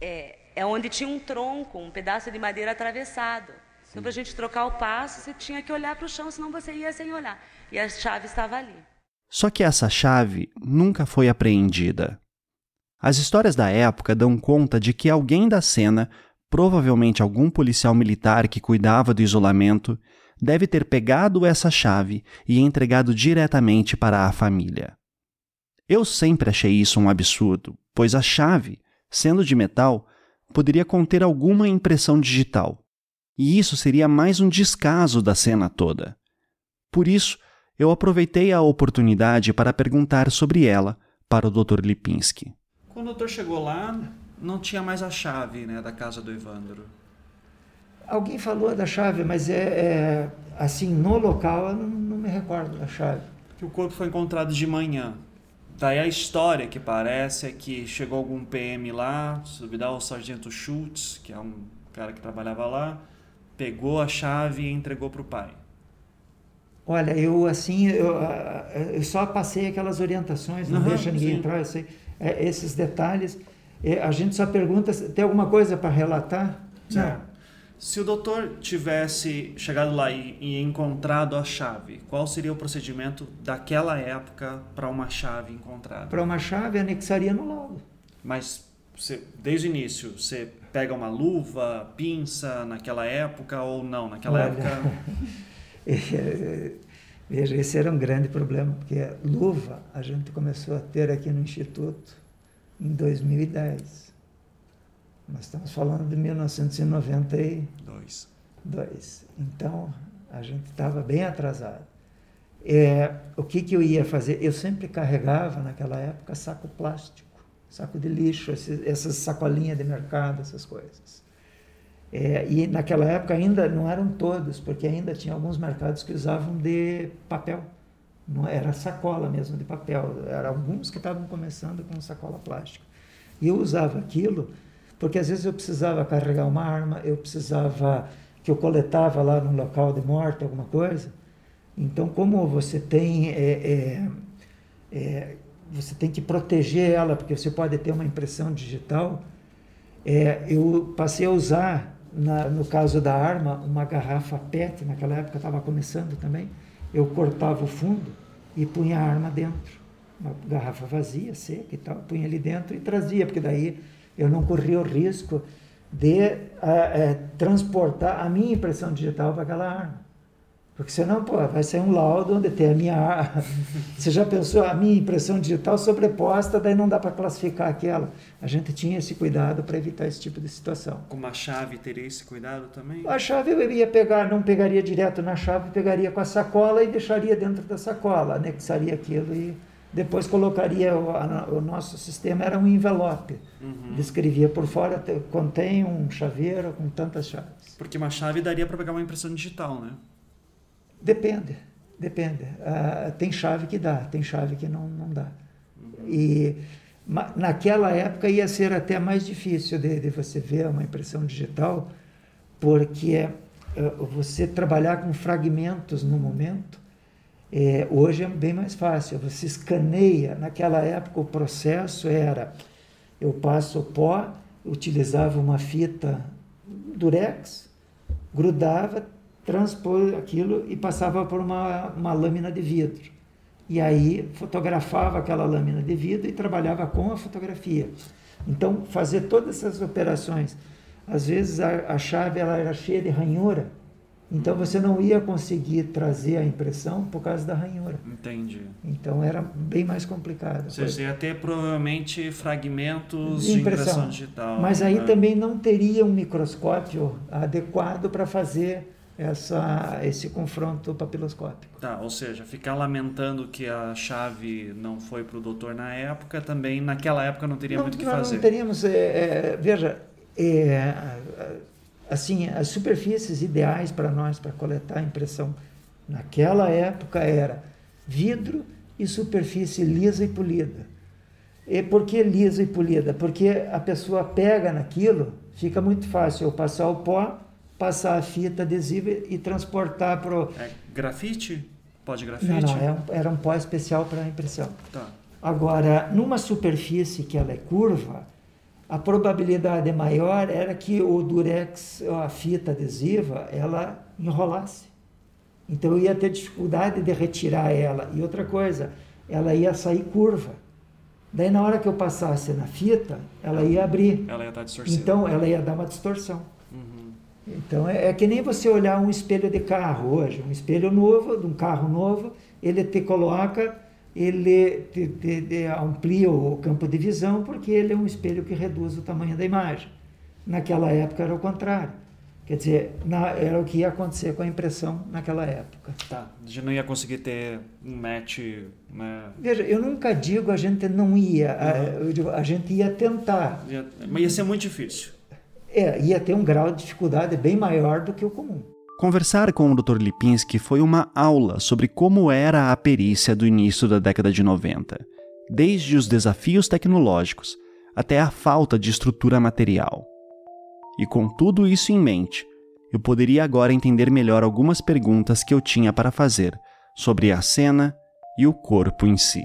é, é onde tinha um tronco, um pedaço de madeira atravessado. Então, para a gente trocar o passo, você tinha que olhar para o chão, senão você ia sem olhar. E a chave estava ali. Só que essa chave nunca foi apreendida. As histórias da época dão conta de que alguém da cena, provavelmente algum policial militar que cuidava do isolamento, deve ter pegado essa chave e entregado diretamente para a família. Eu sempre achei isso um absurdo, pois a chave, sendo de metal, poderia conter alguma impressão digital. E isso seria mais um descaso da cena toda. Por isso, eu aproveitei a oportunidade para perguntar sobre ela para o Dr. Lipinski. Quando o doutor chegou lá, não tinha mais a chave né, da casa do Evandro. Alguém falou da chave, mas é, é, assim, no local eu não, não me recordo da chave. Que o corpo foi encontrado de manhã. Daí a história que parece é que chegou algum PM lá, duvidar o sargento Schultz, que é um cara que trabalhava lá, pegou a chave e entregou para o pai. Olha, eu assim, eu, eu, só passei aquelas orientações, não uhum, deixa ninguém sim. entrar, eu sei, é, esses detalhes. É, a gente só pergunta, tem alguma coisa para relatar? Se o doutor tivesse chegado lá e, e, encontrado a chave, qual seria o procedimento daquela época para uma chave encontrada? Para uma chave, anexaria no laudo. Mas você, desde o início, você pega uma luva, pinça naquela época ou não? Naquela Olha, época. Veja, esse era um grande problema, porque luva a gente começou a ter aqui no Instituto em 2010. Nós estamos falando de 1992. Dois. Então, a gente estava bem atrasado. É, o que, que eu ia fazer? Eu sempre carregava, naquela época, saco plástico, saco de lixo, essas sacolinhas de mercado, essas coisas. É, e naquela época ainda não eram todos, porque ainda tinha alguns mercados que usavam de papel. Não era sacola mesmo de papel. Eram alguns que estavam começando com sacola plástica. E eu usava aquilo porque às vezes eu precisava carregar uma arma, eu precisava que eu coletava lá num local de morte, alguma coisa. Então, como você tem é, é, é, você tem que proteger ela, porque você pode ter uma impressão digital, é, eu passei a usar, na, no caso da arma, uma garrafa PET, naquela época estava começando também, eu cortava o fundo e punha a arma dentro. Uma garrafa vazia, seca e tal, punha ali dentro e trazia, porque daí eu não corria o risco de é, transportar a minha impressão digital para aquela arma. Porque senão, pô, vai sair um laudo onde tem a minha. Você já pensou a minha impressão digital sobreposta, daí não dá para classificar aquela. A gente tinha esse cuidado para evitar esse tipo de situação. Com uma chave teria esse cuidado também? A chave eu ia pegar, não pegaria direto na chave, pegaria com a sacola e deixaria dentro da sacola, anexaria aquilo e depois colocaria o, a, o nosso sistema era um envelope. Uhum. Descrevia por fora, contém um chaveiro com tantas chaves. Porque uma chave daria para pegar uma impressão digital, né? Depende, depende. Uh, tem chave que dá, tem chave que não, não dá. Uhum. E naquela época ia ser até mais difícil de, de você ver uma impressão digital, porque uh, você trabalhar com fragmentos no momento é, hoje é bem mais fácil, você escaneia. Naquela época o processo era: eu passo o pó, utilizava uma fita durex, grudava, transpôs aquilo e passava por uma, uma lâmina de vidro. E aí fotografava aquela lâmina de vidro e trabalhava com a fotografia. Então, fazer todas essas operações. Às vezes a, a chave ela era cheia de ranhura então você não ia conseguir trazer a impressão por causa da ranhura. Entendi. Então era bem mais complicado. Você ia ter provavelmente fragmentos de impressão, de impressão digital. Mas aí né? também não teria um microscópio adequado para fazer essa, esse confronto papiloscópico. Tá, ou seja, ficar lamentando que a chave não foi para o doutor na época, também naquela época não teria não, muito o que fazer. Não teríamos, é, é, veja, é, assim, as superfícies ideais para nós para coletar a impressão naquela época era vidro e superfície lisa e polida. E por que lisa e polida? Porque a pessoa pega naquilo, fica muito fácil eu passar o pó, passar a fita adesiva e transportar para o... É grafite? Pó de grafite? Não, não, era é um, era um pó especial para impressão. Tá. Agora, numa superfície que ela é curva, a probabilidade maior era que o durex, a fita adesiva, ela enrolasse. Então eu ia ter dificuldade de retirar ela. E outra coisa, ela ia sair curva. Daí na hora que eu passasse na fita, ela ia abrir. Ela ia estar distorcida. Então ela ia dar uma distorção. Então é, é, que nem você olhar um espelho de carro hoje, um espelho novo, de um carro novo, ele te coloca ele te, te, te amplia o campo de visão porque ele é um espelho que reduz o tamanho da imagem. Naquela época era o contrário. Quer dizer, na, era o que ia acontecer com a impressão naquela época. Tá, a gente não ia conseguir ter um match. Né? Veja, eu nunca digo a gente não ia, uhum. a, digo, a gente ia tentar. Mas ia ser muito difícil. É, ia ter um grau de dificuldade bem maior do que o comum. Conversar com o Dr. Lipinski foi uma aula sobre como era a perícia do início da década de 90. desde os desafios tecnológicos até a falta de estrutura material. E com tudo isso em mente, eu poderia agora entender melhor algumas perguntas que eu tinha para fazer sobre a cena e o corpo em si.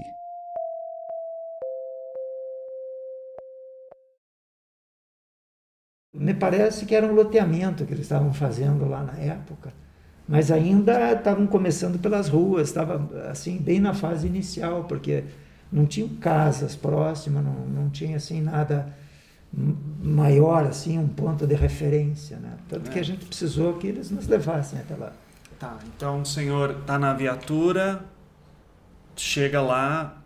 Me parece que era um loteamento que eles estavam fazendo lá na época, mas ainda estavam começando pelas ruas, estava assim bem na fase inicial, porque não tinham casas próximas, não, não tinha assim nada maior assim, um ponto de referência, né? Tanto é. que a gente precisou que eles nos levassem até lá. Tá, então o senhor está na viatura, chega lá,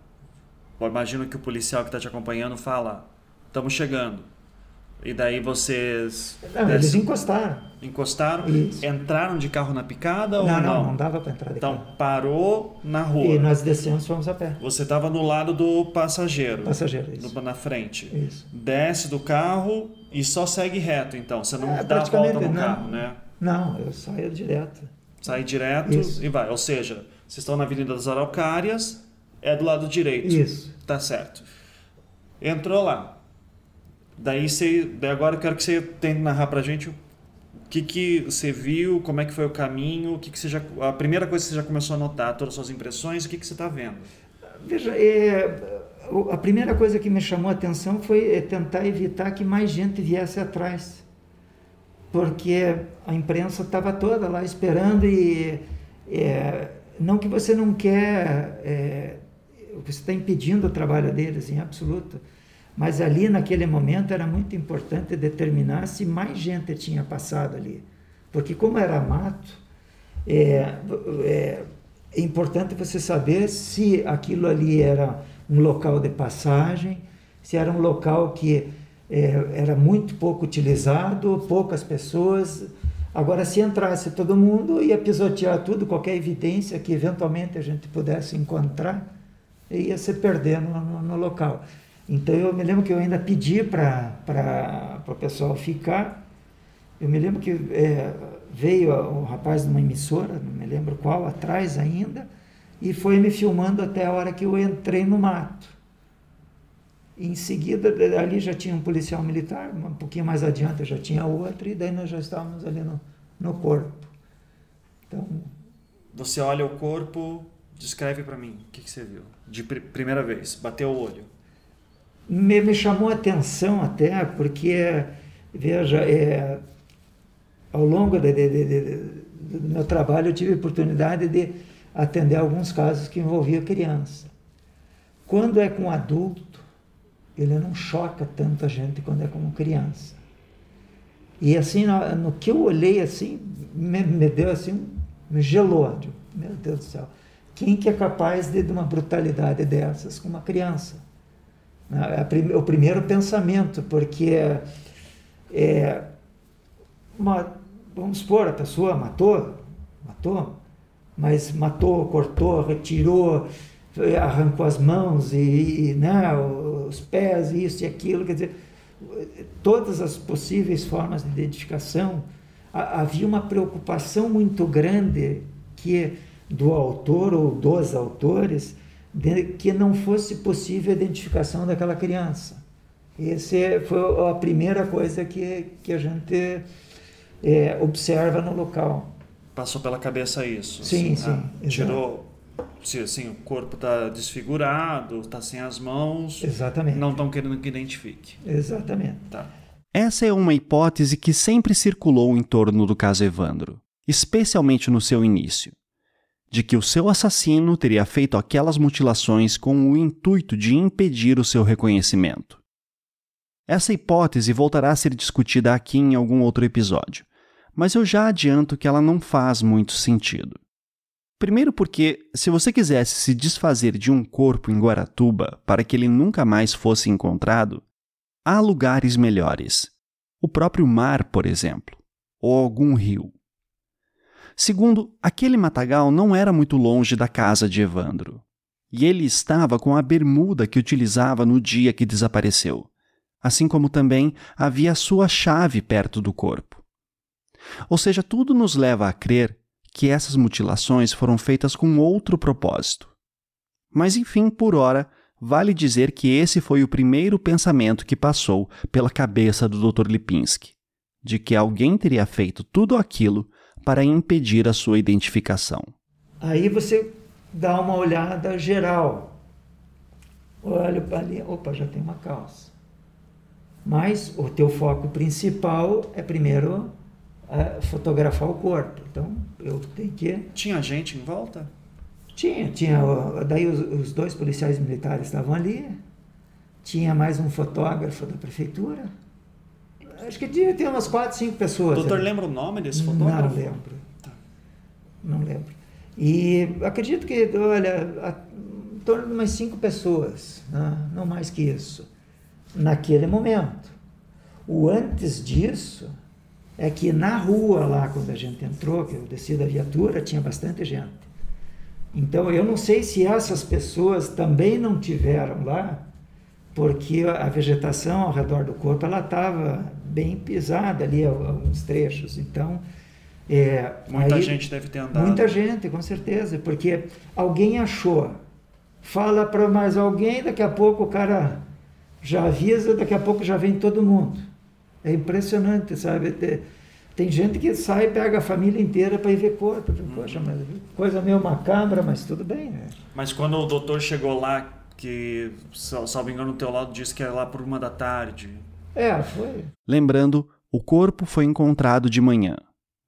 imagino que o policial que está te acompanhando fala, estamos chegando. E daí vocês. Não, eles encostaram. Encostaram? Isso. Entraram de carro na picada não, ou não? Não, não dava para entrar de então, carro. Então parou na rua. E nós descemos e fomos a pé. Você estava no lado do passageiro. Passageiro, isso. Do, na frente. Isso. Desce do carro e só segue reto, então. Você não é, dá a volta no não, carro, né? Não, eu saio direto. Sai direto isso. e vai. Ou seja, vocês estão na Avenida das Araucárias, é do lado direito. Isso. Tá certo. Entrou lá Daí, você, daí agora eu quero que você tente narrar pra gente o que, que você viu, como é que foi o caminho, o que, que você já, a primeira coisa que você já começou a notar, todas as suas impressões, o que, que você está vendo? Veja, é, a primeira coisa que me chamou a atenção foi é, tentar evitar que mais gente viesse atrás, porque a imprensa estava toda lá esperando e é, não que você não quer, é, você está impedindo o trabalho deles em absoluto, mas ali, naquele momento, era muito importante determinar se mais gente tinha passado ali. Porque, como era mato, é, é, é importante você saber se aquilo ali era um local de passagem, se era um local que é, era muito pouco utilizado, poucas pessoas. Agora, se entrasse todo mundo, ia pisotear tudo, qualquer evidência que eventualmente a gente pudesse encontrar, ia se perder no, no, no local. Então eu me lembro que eu ainda pedi para o pessoal ficar. Eu me lembro que é, veio um rapaz de uma emissora, não me lembro qual, atrás ainda, e foi me filmando até a hora que eu entrei no mato. Em seguida, ali já tinha um policial militar, um pouquinho mais adiante já tinha outro, e daí nós já estávamos ali no, no corpo. Então, você olha o corpo, descreve para mim o que, que, você viu. De pr primeira vez, bateu o olho me, me chamou a atenção até, porque, veja, é, ao longo de, de, de, do meu trabalho eu tive a oportunidade de atender alguns casos que envolviam criança. Quando é com adulto, ele não choca tanto a gente quando é com criança. E assim, no, no que eu olhei assim, me, me deu assim, me gelou. Digo, meu Deus do céu, quem que é capaz de, de uma brutalidade dessas com uma criança? O primeiro pensamento, porque é, uma, vamos supor, a pessoa matou, matou, mas matou, cortou, retirou, arrancou as mãos e, né, os pés, isso e aquilo, quer dizer, todas as possíveis formas de identificação, havia uma preocupação muito grande que do autor ou dos autores que não fosse possível a identificação daquela criança. Essa foi a primeira coisa que, que a gente é, observa no local. Passou pela cabeça isso? Sim, assim, sim. Ah, tirou, se assim, o corpo está desfigurado, está sem as mãos. Exatamente. Não estão querendo que identifique. Exatamente. Tá. Essa é uma hipótese que sempre circulou em torno do caso Evandro, especialmente no seu início de que o seu assassino teria feito aquelas mutilações com o intuito de impedir o seu reconhecimento. Essa hipótese voltará a ser discutida aqui em algum outro episódio, mas eu já adianto que ela não faz muito sentido. Primeiro, porque, se você quisesse se desfazer de um corpo em Guaratuba para que ele nunca mais fosse encontrado, há lugares melhores. O próprio mar, por exemplo, ou algum rio. Segundo, aquele matagal não era muito longe da casa de Evandro. E ele estava com a bermuda que utilizava no dia que desapareceu, assim como também havia sua chave perto do corpo. Ou seja, tudo nos leva a crer que essas mutilações foram feitas com outro propósito. Mas enfim, por ora, vale dizer que esse foi o primeiro pensamento que passou pela cabeça do Dr. Lipinski, de que alguém teria feito tudo aquilo para impedir a sua identificação. Aí você dá uma olhada geral. Olha ali, opa, já tem uma calça. Mas o teu foco principal é primeiro é, fotografar o corpo. Então eu tenho que. Tinha gente em volta? Tinha, tinha. Daí os, os dois policiais militares estavam ali. Tinha mais um fotógrafo da prefeitura. Acho que tinha, tinha umas quatro, cinco pessoas. O doutor ali. lembra o nome desse fotógrafo? Não lembro. Tá. Não lembro. E acredito que, olha, a, em torno de umas cinco pessoas, né? não mais que isso, naquele momento. O antes disso é que na rua lá, quando a gente entrou, que eu desci da viatura, tinha bastante gente. Então, eu não sei se essas pessoas também não tiveram lá, porque a vegetação ao redor do corpo ela estava bem pisada ali alguns trechos. Então, é, muita aí, gente deve ter andado. Muita gente, com certeza, porque alguém achou, fala para mais alguém, daqui a pouco o cara já avisa, daqui a pouco já vem todo mundo. É impressionante, sabe? Tem gente que sai e pega a família inteira para ir ver corpo. Poxa, mas coisa meio macabra, mas tudo bem. Né? Mas quando o doutor chegou lá, que, salvo engano, o teu lado disse que era lá por uma da tarde. É, foi. Lembrando, o corpo foi encontrado de manhã.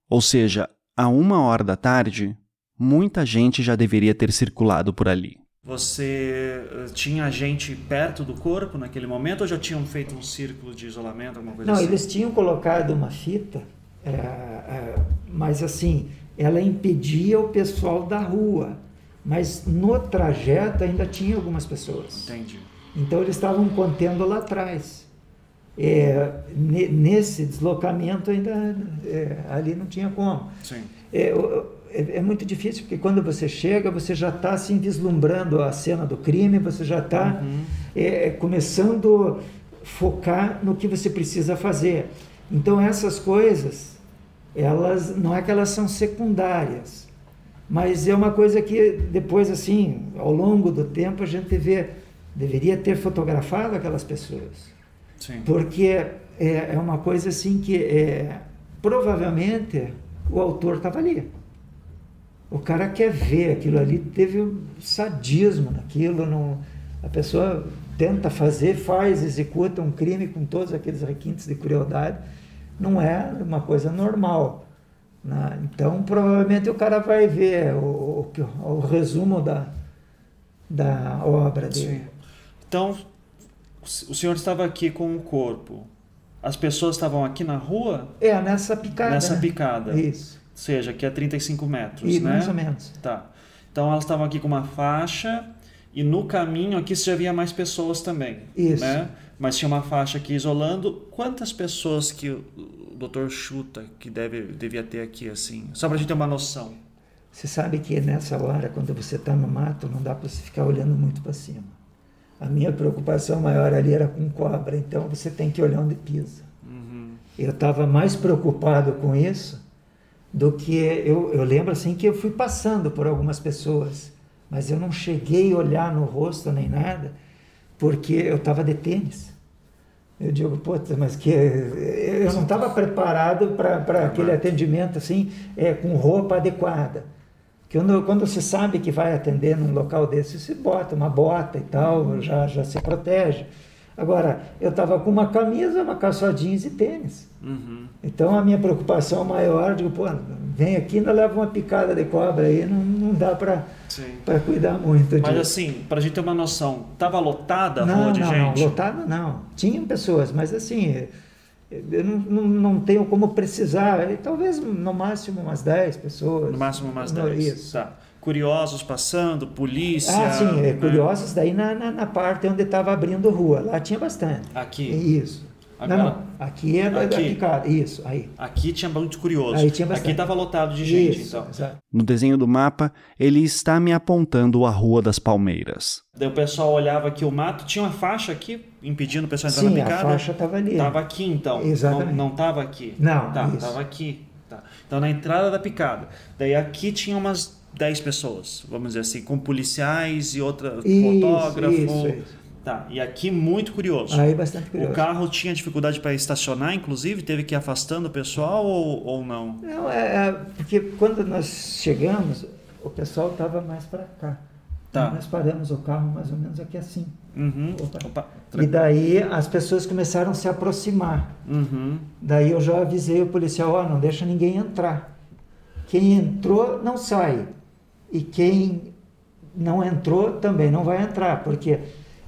Ou seja, a uma hora da tarde, muita gente já deveria ter circulado por ali. Você eh, tinha gente perto do corpo naquele momento ou já tinham feito um círculo de isolamento, alguma coisa Não, assim? eles tinham colocado uma fita é, é, mas assim, ela impedia o pessoal da rua. Mas no trajeto ainda tinha algumas pessoas. Entendi. Então eles estavam contendo lá atrás. É, nesse deslocamento ainda é, ali não tinha como. É, é, é, muito difícil porque quando você chega você já está assim vislumbrando a cena do crime, você já está uhum. É, começando a focar no que você precisa fazer. Então essas coisas, elas não é que elas são secundárias, mas é uma coisa que depois assim, ao longo do tempo a gente vê, deveria ter fotografado aquelas pessoas, Sim. porque é, é uma coisa assim que é, provavelmente o autor estava ali. O cara quer ver aquilo ali, teve um sadismo naquilo, não, a pessoa tenta fazer, faz, executa um crime com todos aqueles requintes de crueldade não é uma coisa normal. Né? Então, provavelmente o cara vai ver o, o, o resumo da, da obra dele. Sim. Então, o senhor estava aqui com o corpo. As pessoas estavam aqui na rua? É, nessa picada. Nessa né? picada. Isso. Ou seja, aqui a 35 metros, e, né? Mais ou menos. Tá. Então elas estavam aqui com uma faixa e no caminho aqui já havia mais pessoas também. Isso. Né? Mas tinha uma faixa aqui isolando. Quantas pessoas que o doutor chuta que deve, devia ter aqui, assim? Só para a gente ter uma noção. Você sabe que nessa hora, quando você está no mato, não dá para você ficar olhando muito para cima. A minha preocupação maior ali era com cobra, então você tem que olhar onde pisa. Uhum. Eu estava mais preocupado com isso do que eu, eu lembro assim que eu fui passando por algumas pessoas, mas eu não cheguei a olhar no rosto nem nada, porque eu estava de tênis. Eu digo, puta, mas que eu não estava preparado para aquele atendimento assim, é, com roupa adequada. Quando, quando você sabe que vai atender num local desse, você bota uma bota e tal, já, já se protege. Agora, eu estava com uma camisa, uma calça jeans e tênis. Uhum. Então a minha preocupação maior, digo, pô, vem aqui ainda leva uma picada de cobra aí, não, não dá para cuidar muito. Mas assim, para a gente ter uma noção, estava lotada a não, rua de não, gente? Não, lotada não. Tinham pessoas, mas assim, eu não, não, não tenho como precisar. Talvez no máximo umas 10 pessoas. No máximo umas 10. Isso. Tá. Curiosos passando, polícia. Ah, sim, é, né? curiosos daí na, na, na parte onde estava abrindo rua. Lá tinha bastante. Aqui? Isso. Agora, não, não. Aqui é da, aqui. picada. Isso, aí. Aqui tinha muito curioso. Aí tinha bastante. Aqui estava lotado de gente, Isso, então. Exato. No desenho do mapa, ele está me apontando a Rua das Palmeiras. Daí o pessoal olhava aqui o mato, tinha uma faixa aqui impedindo o pessoal entrar Sim, na picada. a faixa estava ali. Estava aqui então. Exatamente. Não estava aqui. Não, Tá, isso. estava aqui. Tá. Então na entrada da picada. Daí aqui tinha umas 10 pessoas, vamos dizer assim, com policiais e outra Isso, fotógrafo. isso, isso. Tá, e aqui muito curioso. Aí bastante curioso. O carro tinha dificuldade para estacionar, inclusive, teve que ir afastando o pessoal ou, ou não? Não, é, é, porque quando nós chegamos, o pessoal estava mais para cá. Tá. Nós paramos o carro mais ou menos aqui assim. Uhum. Opa. Opa. E daí as pessoas começaram a se aproximar. Uhum. Daí eu já avisei o policial, ó, não deixa ninguém entrar. Quem entrou não sai. E quem não entrou também não vai entrar, porque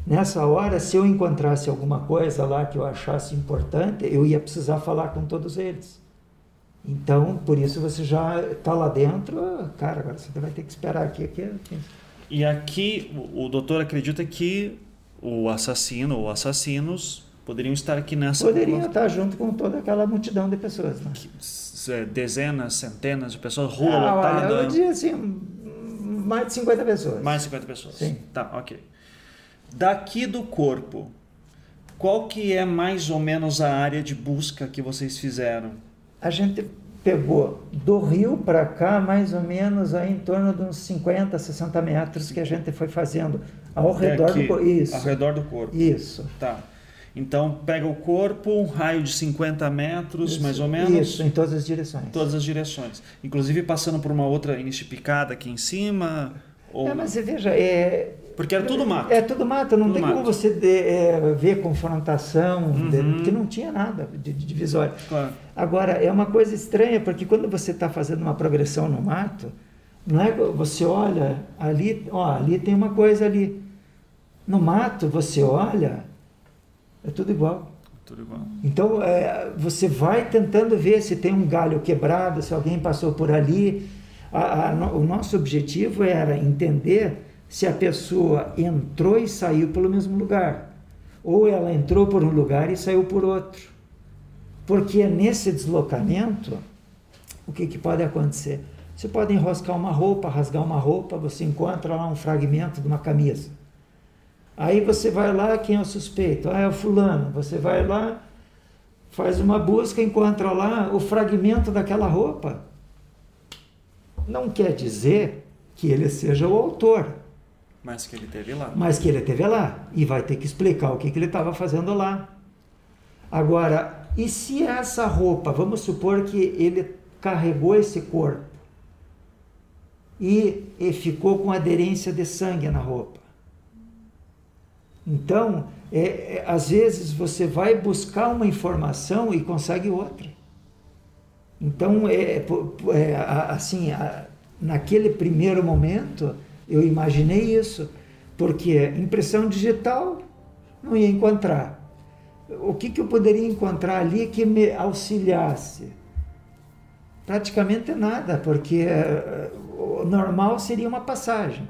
nessa hora, se eu encontrasse alguma coisa lá que eu achasse importante, eu ia precisar falar com todos eles. Então, por isso você já está lá dentro, cara, agora você vai ter que esperar aqui. aqui, aqui. E aqui o, doutor acredita que o assassino ou assassinos poderiam estar aqui nessa Poderiam estar junto com toda aquela multidão de pessoas. Né? é, dezenas, centenas de pessoas, rua Ah, olha, lotada. eu diria assim, mais de 50 pessoas. Mais de 50 pessoas. Sim. Tá, ok. Daqui do corpo, qual que é mais ou menos a área de busca que vocês fizeram? A gente pegou do rio para cá mais ou menos aí em torno de uns 50, 60 metros que a gente foi fazendo ao redor do corpo. Isso. Ao redor do corpo. Isso. Tá. Então pega o corpo, um raio de 50 metros, mais ou menos. Isso, em todas as direções. Todas as direções. Inclusive passando por uma outra início picada aqui em cima. Ou... É, mas veja, é, Porque era tudo mato. é tudo mato, não Tudo tem como mato. você de- é, ver confrontação, de- Uhum. porque não tinha nada de, de divisório. Claro. Agora, é uma coisa estranha, porque quando você está fazendo uma progressão no mato, não é você olha ali, ó, ali tem uma coisa ali. No mato, você olha, é tudo igual. Tudo igual. Então, é, você vai tentando ver se tem um galho quebrado, se alguém passou por ali. A- a no- o nosso objetivo era entender se a pessoa entrou e saiu pelo mesmo lugar, ou ela entrou por um lugar e saiu por outro. Porque nesse deslocamento, o que, que pode acontecer? Você pode enroscar uma roupa, rasgar uma roupa, você encontra lá um fragmento de uma camisa. Aí você vai lá, quem é o suspeito? Ah, é o fulano. Você vai lá, faz uma busca, encontra lá o fragmento daquela roupa. Não quer dizer que ele seja o autor, Mas que ele teve lá. mas que ele esteve lá e vai ter que explicar o que, que ele estava fazendo lá. Agora, e se essa roupa, vamos supor que ele carregou esse corpo e, e ficou com aderência de sangue na roupa? Então, é, é, às vezes você vai buscar uma informação e consegue outra. Então, é, é, a- assim, a- naquele primeiro momento, eu imaginei isso, porque impressão digital não ia encontrar. O que, que eu poderia encontrar ali que me auxiliasse? Praticamente nada, porque eh, o normal seria uma passagem.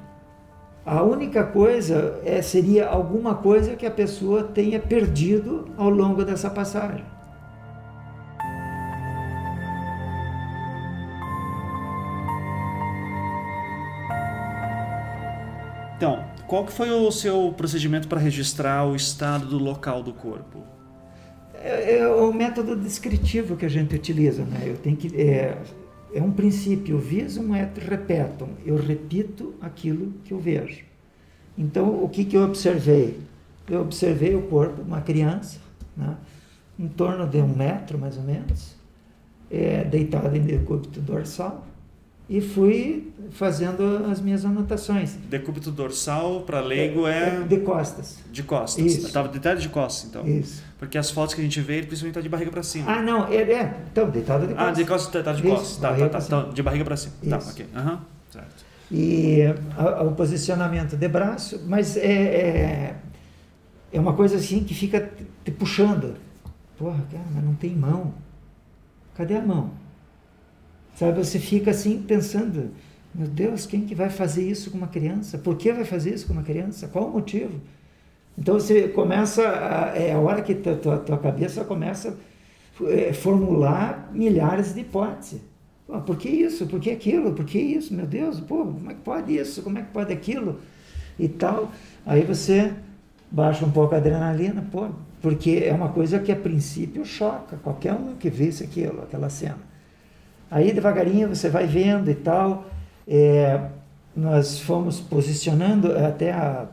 A única coisa é, seria alguma coisa que a pessoa tenha perdido ao longo dessa passagem. Então, qual que foi o seu procedimento para registrar o estado do local do corpo? É, é o método descritivo que a gente utiliza, né? Eu tenho que é, é um princípio visum et repetum. Eu repito aquilo que eu vejo. Então, o que que eu observei? Eu observei o corpo uma criança, né? em torno de um metro mais ou menos, é, deitada em decúbito dorsal, e fui fazendo as minhas anotações. Decúbito dorsal para leigo é de costas. de costas. Isso. Estava deitado de costas, então. Isso. Porque as fotos que a gente vê, ele principalmente está de barriga para cima. Ah, não, é, é então deitado de Ah, costas. de costas, tá de Isso, costas. Tá, tá, tá, tá, de barriga para cima. Tá, Isso. ok. Aham, certo. e a- o posicionamento de braço, mas é, é, é uma coisa assim que fica te- te puxando. Porra, cara, mas não tem mão. Cadê a mão? Sabe, você fica assim pensando, meu Deus, quem que vai fazer isso com uma criança? Por que vai fazer isso com uma criança? Qual o motivo? Então você começa, a, é a hora que tua, tua, tua cabeça começa a é, formular milhares de hipóteses. Pô, por que isso? Por que aquilo? Por que isso? Meu Deus, pô, como é que pode isso? Como é que pode aquilo? E tal. Aí você baixa um pouco a adrenalina, pô, porque é uma coisa que a princípio choca qualquer um que visse aquilo, aquela cena. Aí devagarinho você vai vendo e tal, é, nós fomos posicionando até a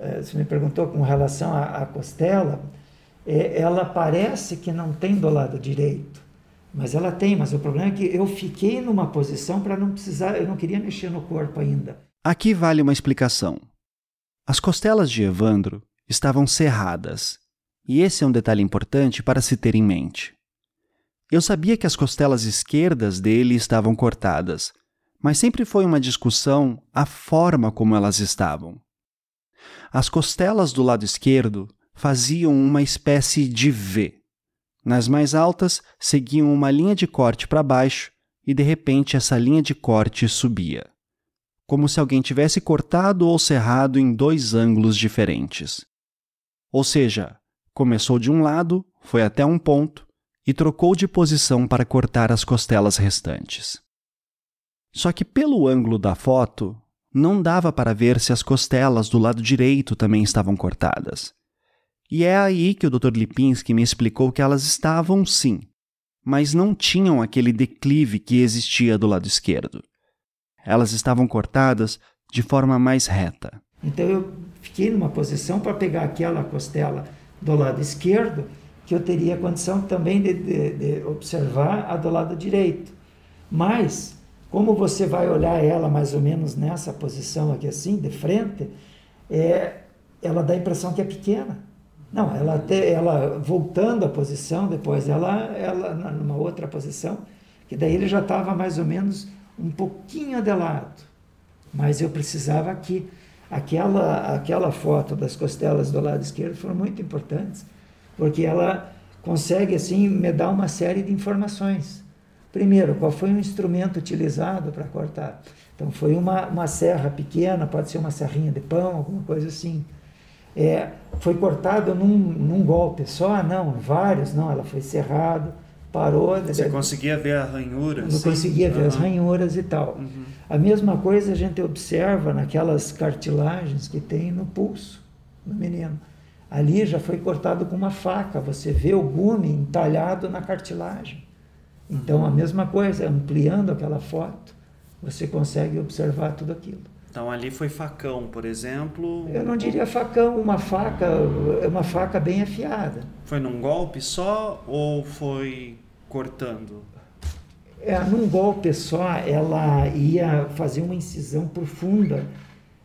é, você me perguntou com relação à, à costela, é, ela parece que não tem do lado direito, mas ela tem. Mas o problema é que eu fiquei numa posição para não precisar, eu não queria mexer no corpo ainda. Aqui vale uma explicação. As costelas de Evandro estavam cerradas, e esse é um detalhe importante para se ter em mente. Eu sabia que as costelas esquerdas dele estavam cortadas, mas sempre foi uma discussão a forma como elas estavam. As costelas do lado esquerdo faziam uma espécie de V. Nas mais altas, seguiam uma linha de corte para baixo e de repente essa linha de corte subia como se alguém tivesse cortado ou serrado em dois ângulos diferentes. Ou seja, começou de um lado, foi até um ponto e trocou de posição para cortar as costelas restantes. Só que pelo ângulo da foto, não dava para ver se as costelas do lado direito também estavam cortadas. E é aí que o Dr. Lipinski me explicou que elas estavam sim, mas não tinham aquele declive que existia do lado esquerdo. Elas estavam cortadas de forma mais reta. Então eu fiquei numa posição para pegar aquela costela do lado esquerdo, que eu teria condição também de, de, de, observar a do lado direito. Mas, como você vai olhar ela mais ou menos nessa posição aqui assim, de frente, é, ela dá a impressão que é pequena. Não, ela até ela voltando a posição, depois ela, ela numa outra posição, que daí ele já estava mais ou menos um pouquinho de lado, mas eu precisava aqui. Aquela, aquela foto das costelas do lado esquerdo foram muito importantes, porque ela consegue assim me dar uma série de informações. Primeiro, qual foi o instrumento utilizado para cortar? Então, foi uma, uma serra pequena, pode ser uma serrinha de pão, alguma coisa assim. É, foi cortado num, num golpe só? Não, vários, não, ela foi serrado parou. Você conseguia ver a ranhura? Não conseguia ver uhum. as ranhuras e tal. Uhum. A mesma coisa a gente observa naquelas cartilagens que tem no pulso do menino. Ali já foi cortado com uma faca, você vê o gume entalhado na cartilagem. Então, a mesma coisa, ampliando aquela foto, você consegue observar tudo aquilo. Então, ali foi facão, por exemplo? Eu não diria facão, uma faca, uma faca bem afiada. Foi num golpe só ou foi cortando? É, num golpe só, ela ia fazer uma incisão profunda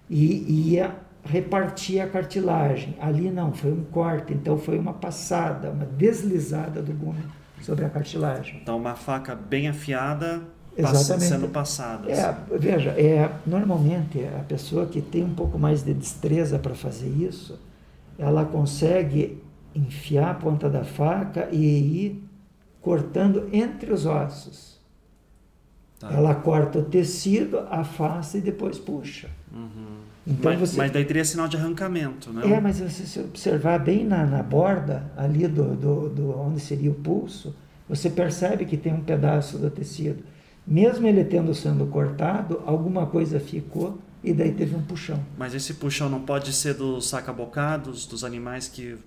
e ia repartir a cartilagem. Ali não, foi um corte, então foi uma passada, uma deslizada do gume sobre a cartilagem. Então, uma faca bem afiada Exatamente. sendo passada. É, veja, é, normalmente a pessoa que tem um pouco mais de destreza para fazer isso, ela consegue enfiar a ponta da faca e ir cortando entre os ossos. Tá. Ela corta o tecido, afasta e depois puxa. Uhum. Então mas, você... mas daí teria sinal de arrancamento, né? É, mas se você observar bem na, na borda, ali do, do, do, onde seria o pulso, você percebe que tem um pedaço do tecido. Mesmo ele tendo sendo cortado, alguma coisa ficou e daí teve um puxão. Mas esse puxão não pode ser dos sacabocados, dos animais que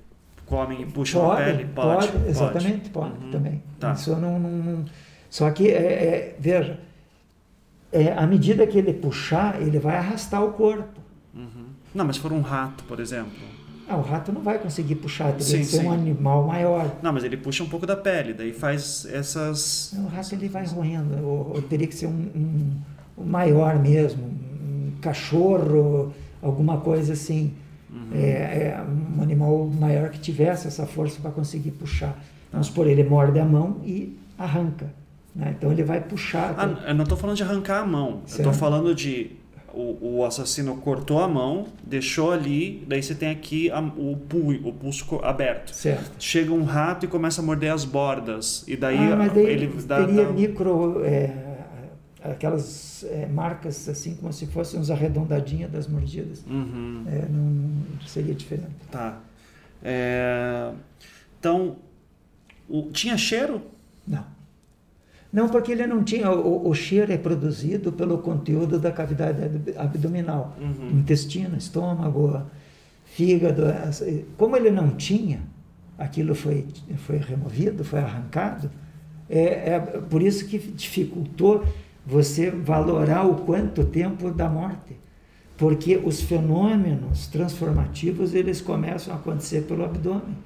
comem e puxam pode, a pele? Pode, pode exatamente, pode, uhum. também. Tá. Isso não, não, não, Só que, é, é, veja, é, à medida que ele puxar, ele vai arrastar o corpo. Não, mas se for um rato, por exemplo. Ah, o rato não vai conseguir puxar, teria sim, que ser sim. um animal maior. Não, mas ele puxa um pouco da pele, daí faz essas. Não, o rato ele vai roendo, ou, ou teria que ser um, um, um, maior mesmo, um cachorro, alguma coisa assim. Uhum. É, é, um animal maior que tivesse essa força para conseguir puxar. Vamos supor, ele morde a mão e arranca. Né? Então ele vai puxar. Ah, eu não estou falando de arrancar a mão, certo. eu estou falando de o, o, assassino cortou a mão, deixou ali, daí você tem aqui a, o, pulso, o pulso aberto. Certo. Chega um rato e começa a morder as bordas. E daí, ah, mas daí ele dá. Teria dá... micro. É, aquelas é, marcas assim como se fossem uns arredondadinhas das mordidas. Uhum. É, não, não, seria diferente. Tá. É, então, o, tinha cheiro? Não. Não, porque ele não tinha. O, o cheiro é produzido pelo conteúdo da cavidade abdominal, uhum. intestino, estômago, fígado. Como ele não tinha, aquilo foi, foi removido, foi arrancado. É, é por isso que dificultou você valorar o quanto tempo da morte. Porque os fenômenos transformativos, eles começam a acontecer pelo abdômen.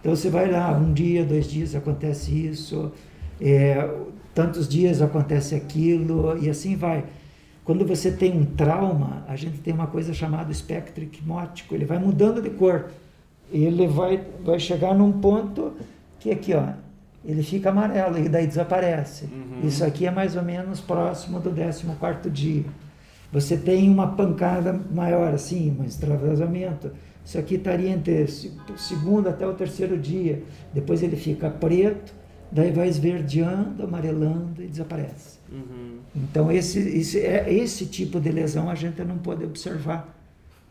Então você vai lá, um dia, dois dias acontece isso, é, tantos dias acontece aquilo, e assim vai. Quando você tem um trauma, a gente tem uma coisa chamada espectro hipnótico, ele vai mudando de cor. Ele vai, vai chegar num ponto que aqui, ó, ele fica amarelo e daí desaparece. Uhum. Isso aqui é mais ou menos próximo do 14 dia. Você tem uma pancada maior, assim, um extravasamento. Isso aqui estaria entre o segundo até o terceiro dia. Depois ele fica preto, daí vai esverdeando, amarelando e desaparece. Uhum. Então, esse, esse, é, esse tipo de lesão a gente não pode observar.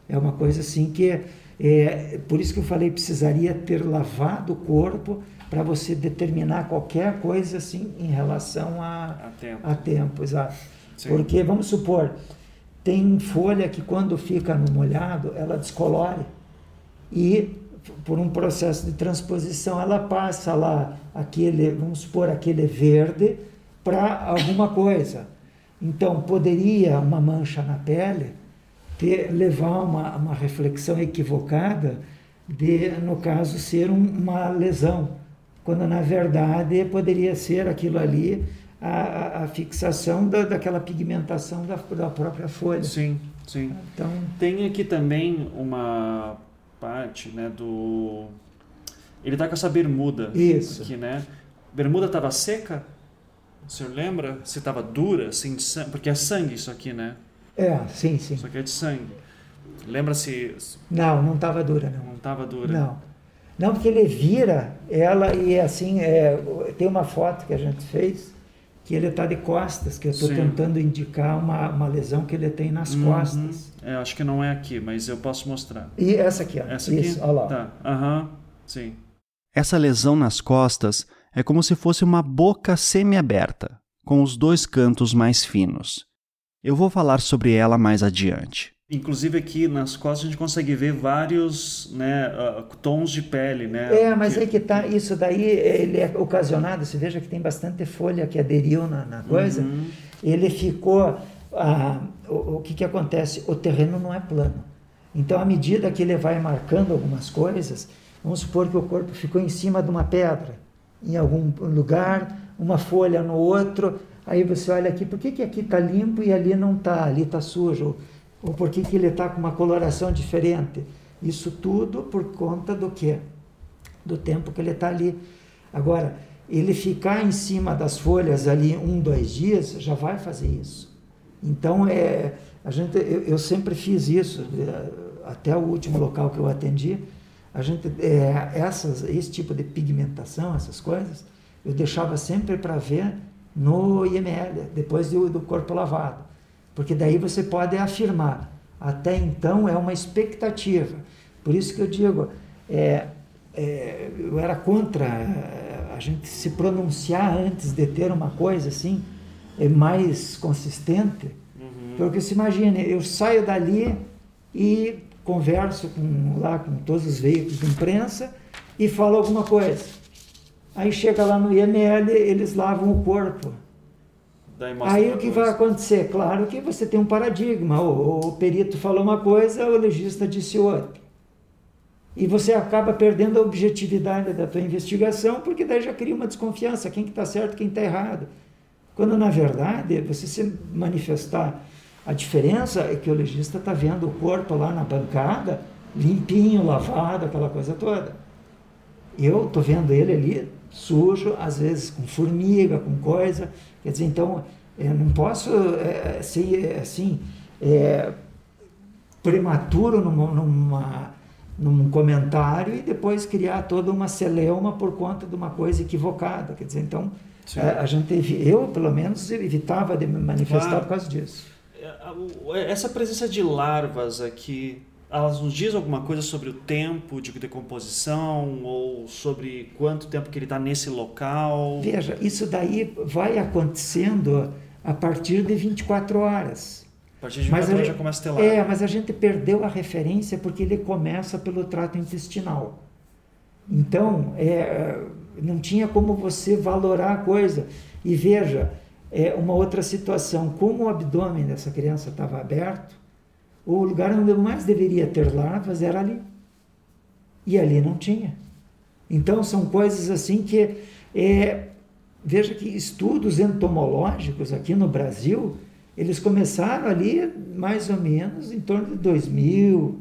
É uma coisa assim que. É, é por isso que eu falei, precisaria ter lavado o corpo para você determinar qualquer coisa assim em relação a, a tempo. A tempo exato. Sim. Porque, vamos supor, tem folha que quando fica no molhado, ela descolore. E por um processo de transposição, ela passa lá aquele, vamos supor, aquele verde para alguma coisa. Então, poderia uma mancha na pele ter, levar uma, uma reflexão equivocada de, no caso, ser um, uma lesão quando na verdade poderia ser aquilo ali a, a fixação da, daquela pigmentação da, da própria folha. Sim, sim. Então, Tem aqui também uma parte né, do. Ele está com essa bermuda. Isso. Aqui, né? Bermuda estava seca? O senhor lembra? Se estava dura, assim, porque é sangue isso aqui, né? É, sim, sim. Isso aqui é de sangue. Lembra se. Não, não estava dura, não. Não estava dura. Não. Não, porque ele vira ela e assim, é, tem uma foto que a gente fez que ele está de costas, que eu estou tentando indicar uma, uma lesão que ele tem nas uhum. costas. É, acho que não é aqui, mas eu posso mostrar. E essa aqui, ó. Essa aqui? Isso, olha lá. Tá, aham, uhum. sim. Essa lesão nas costas é como se fosse uma boca semi-aberta, com os dois cantos mais finos. Eu vou falar sobre ela mais adiante. Inclusive aqui nas costas a gente consegue ver vários né, uh, tons de pele, né? É, mas que... aí que tá, isso daí ele é ocasionado, você veja que tem bastante folha que aderiu na, na coisa, uhum. ele ficou, ah, o, o que que acontece? O terreno não é plano. Então, à medida que ele vai marcando algumas coisas, vamos supor que o corpo ficou em cima de uma pedra, em algum lugar, uma folha no outro, aí você olha aqui, por que que aqui está limpo e ali não está, ali está sujo? ou por que, que ele está com uma coloração diferente. Isso tudo por conta do quê? Do tempo que ele está ali. Agora, ele ficar em cima das folhas ali um, dois dias, já vai fazer isso. Então, é, a gente, eu, eu sempre fiz isso, é, até o último local que eu atendi, a gente, é, essas, esse tipo de pigmentação, essas coisas, eu deixava sempre para ver no IML, depois do, do corpo lavado. Porque daí você pode afirmar. Até então é uma expectativa. Por isso que eu digo, é, é, eu era contra é, a gente se pronunciar antes de ter uma coisa assim, é mais consistente. Uhum. Porque se imagine, eu saio dali e converso com, lá com todos os veículos de imprensa e falo alguma coisa. Aí chega lá no IML, eles lavam o corpo. Aí o que vai acontecer? Claro que você tem um paradigma. O, o, perito falou uma coisa, o legista disse outra. E você acaba perdendo a objetividade da tua investigação, porque daí já cria uma desconfiança, quem que está certo, quem está errado. Quando, na verdade, você se manifestar a diferença é que o legista está vendo o corpo lá na bancada, limpinho, lavado, aquela coisa toda. Eu estou vendo ele ali sujo, às vezes com formiga, com coisa. Quer dizer, então, eu não posso é, ser assim, é, prematuro numa, numa, num comentário e depois criar toda uma celeuma por conta de uma coisa equivocada. Quer dizer, então, a, é, a gente, eu pelo menos evitava de me manifestar claro. por causa disso. Essa presença de larvas aqui elas nos diz alguma coisa sobre o tempo de decomposição ou sobre quanto tempo que ele está nesse local? Veja, isso daí vai acontecendo a partir de 24 horas. A partir de 24 horas já começa a ter lá. É, mas a gente perdeu a referência porque ele começa pelo trato intestinal. Então, é, não tinha como você valorar a coisa. E veja, é, uma outra situação, como o abdômen dessa criança estava aberto, o lugar onde mais deveria ter larvas era ali. E ali não tinha. Então são coisas assim que é, veja que estudos entomológicos aqui no Brasil eles começaram ali mais ou menos em torno de 2000,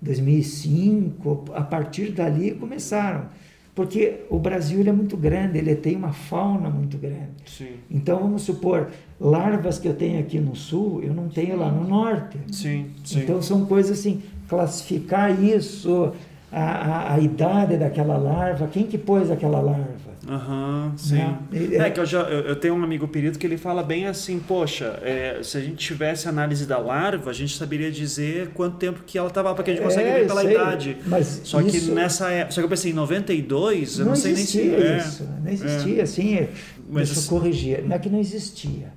2005, a partir dali começaram. Porque o Brasil ele é muito grande, ele tem uma fauna muito grande. Sim. Então, vamos supor, larvas que eu tenho aqui no sul, eu não tenho lá no norte. Sim, sim. Então, são coisas assim, classificar isso, a, a, a, idade daquela larva, quem que pôs aquela larva. Aham, uhum, sim. Né? É, que eu, já, eu, eu, tenho um amigo perito que ele fala bem assim, poxa, é, se a gente tivesse análise da larva, a gente saberia dizer quanto tempo que ela estava, porque a gente consegue é, ver pela sei, idade. Mas só isso... que nessa época, só que eu pensei, em 92, eu não, não sei nem se... É, isso, não existia, assim, mas deixa eu corrigir, não é que não existia.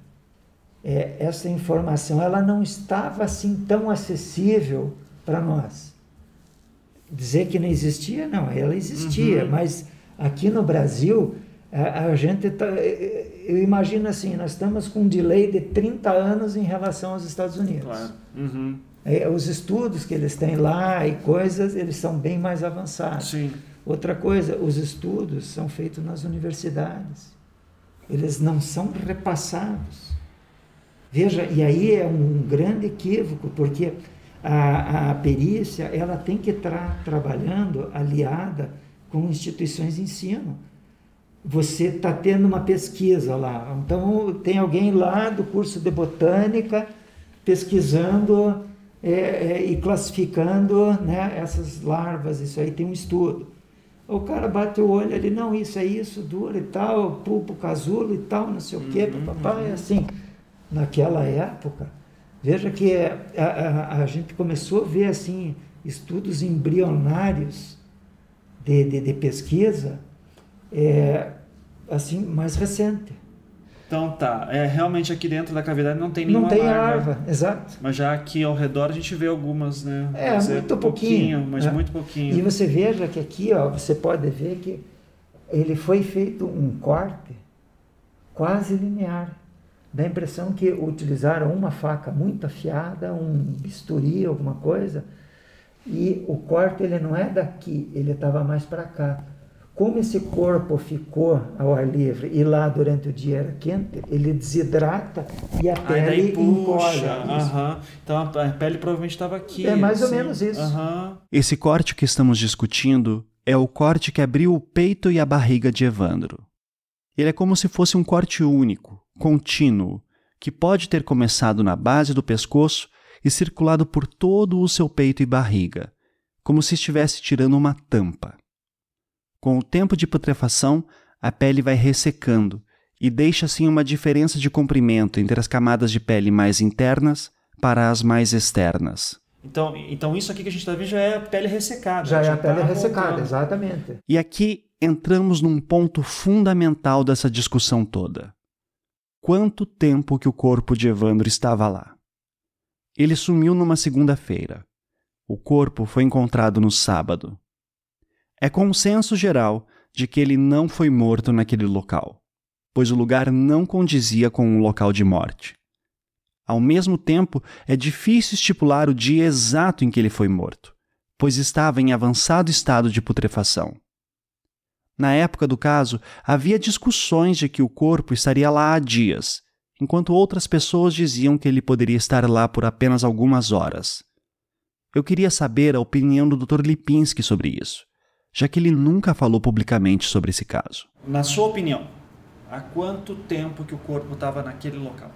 É, essa informação, ela não estava assim tão acessível para nós dizer que não existia, não, ela existia, uhum. mas aqui no Brasil, a, a gente tá, eu imagino assim, nós estamos com um delay de 30 anos em relação aos Estados Unidos. Claro. Uhum. É, os estudos que eles têm lá e coisas, eles são bem mais avançados. Sim. Outra coisa, os estudos são feitos nas universidades. Eles não são repassados. Veja, e aí é um grande equívoco, porque a, a perícia ela tem que estar trabalhando aliada com instituições de ensino. Você está tendo uma pesquisa lá, então tem alguém lá do curso de botânica pesquisando é, é, e classificando né, essas larvas, isso aí tem um estudo. O cara bate o olho ali, não, isso é isso, dura e tal, pulpo casulo e tal, não sei o quê, uhum, papai, uhum. assim. Naquela época, Veja que a, a, a, gente começou a ver assim estudos embrionários de, de, de pesquisa é, assim mais recente. Então tá, é, realmente aqui dentro da cavidade não tem nenhuma Não tem larva, larva, exato. Mas já aqui ao redor a gente vê algumas, né? É, dizer, muito pouquinho. pouquinho mas é. muito pouquinho. E você veja que aqui, ó, você pode ver que ele foi feito um corte quase linear dá a impressão que utilizaram uma faca muito afiada, um bisturi, alguma coisa, e o corte ele não é daqui, ele estava mais para cá. Como esse corpo ficou ao ar livre e lá durante o dia era quente, ele desidrata e a pele daí encolhe. Uhum. Então a pele provavelmente estava aqui. É mais assim. ou menos isso. Uhum. Esse corte que estamos discutindo é o corte que abriu o peito e a barriga de Evandro. Ele é como se fosse um corte único, contínuo, que pode ter começado na base do pescoço e circulado por todo o seu peito e barriga, como se estivesse tirando uma tampa. Com o tempo de putrefação, a pele vai ressecando e deixa assim uma diferença de comprimento entre as camadas de pele mais internas para as mais externas. Então, então isso aqui que a gente está vendo já é a pele ressecada. Já, já é a pele tá ressecada, voltando. exatamente. E aqui entramos num ponto fundamental dessa discussão toda quanto tempo que o corpo de Evandro estava lá. Ele sumiu numa segunda-feira. O corpo foi encontrado no sábado. É consenso geral de que ele não foi morto naquele local, pois o lugar não condizia com um local de morte. Ao mesmo tempo, é difícil estipular o dia exato em que ele foi morto, pois estava em avançado estado de putrefação. Na época do caso, havia discussões de que o corpo estaria lá há dias, enquanto outras pessoas diziam que ele poderia estar lá por apenas algumas horas. Eu queria saber a opinião do Dr. Lipinski sobre isso, já que ele nunca falou publicamente sobre esse caso. Na sua opinião, há quanto tempo que o corpo estava naquele local?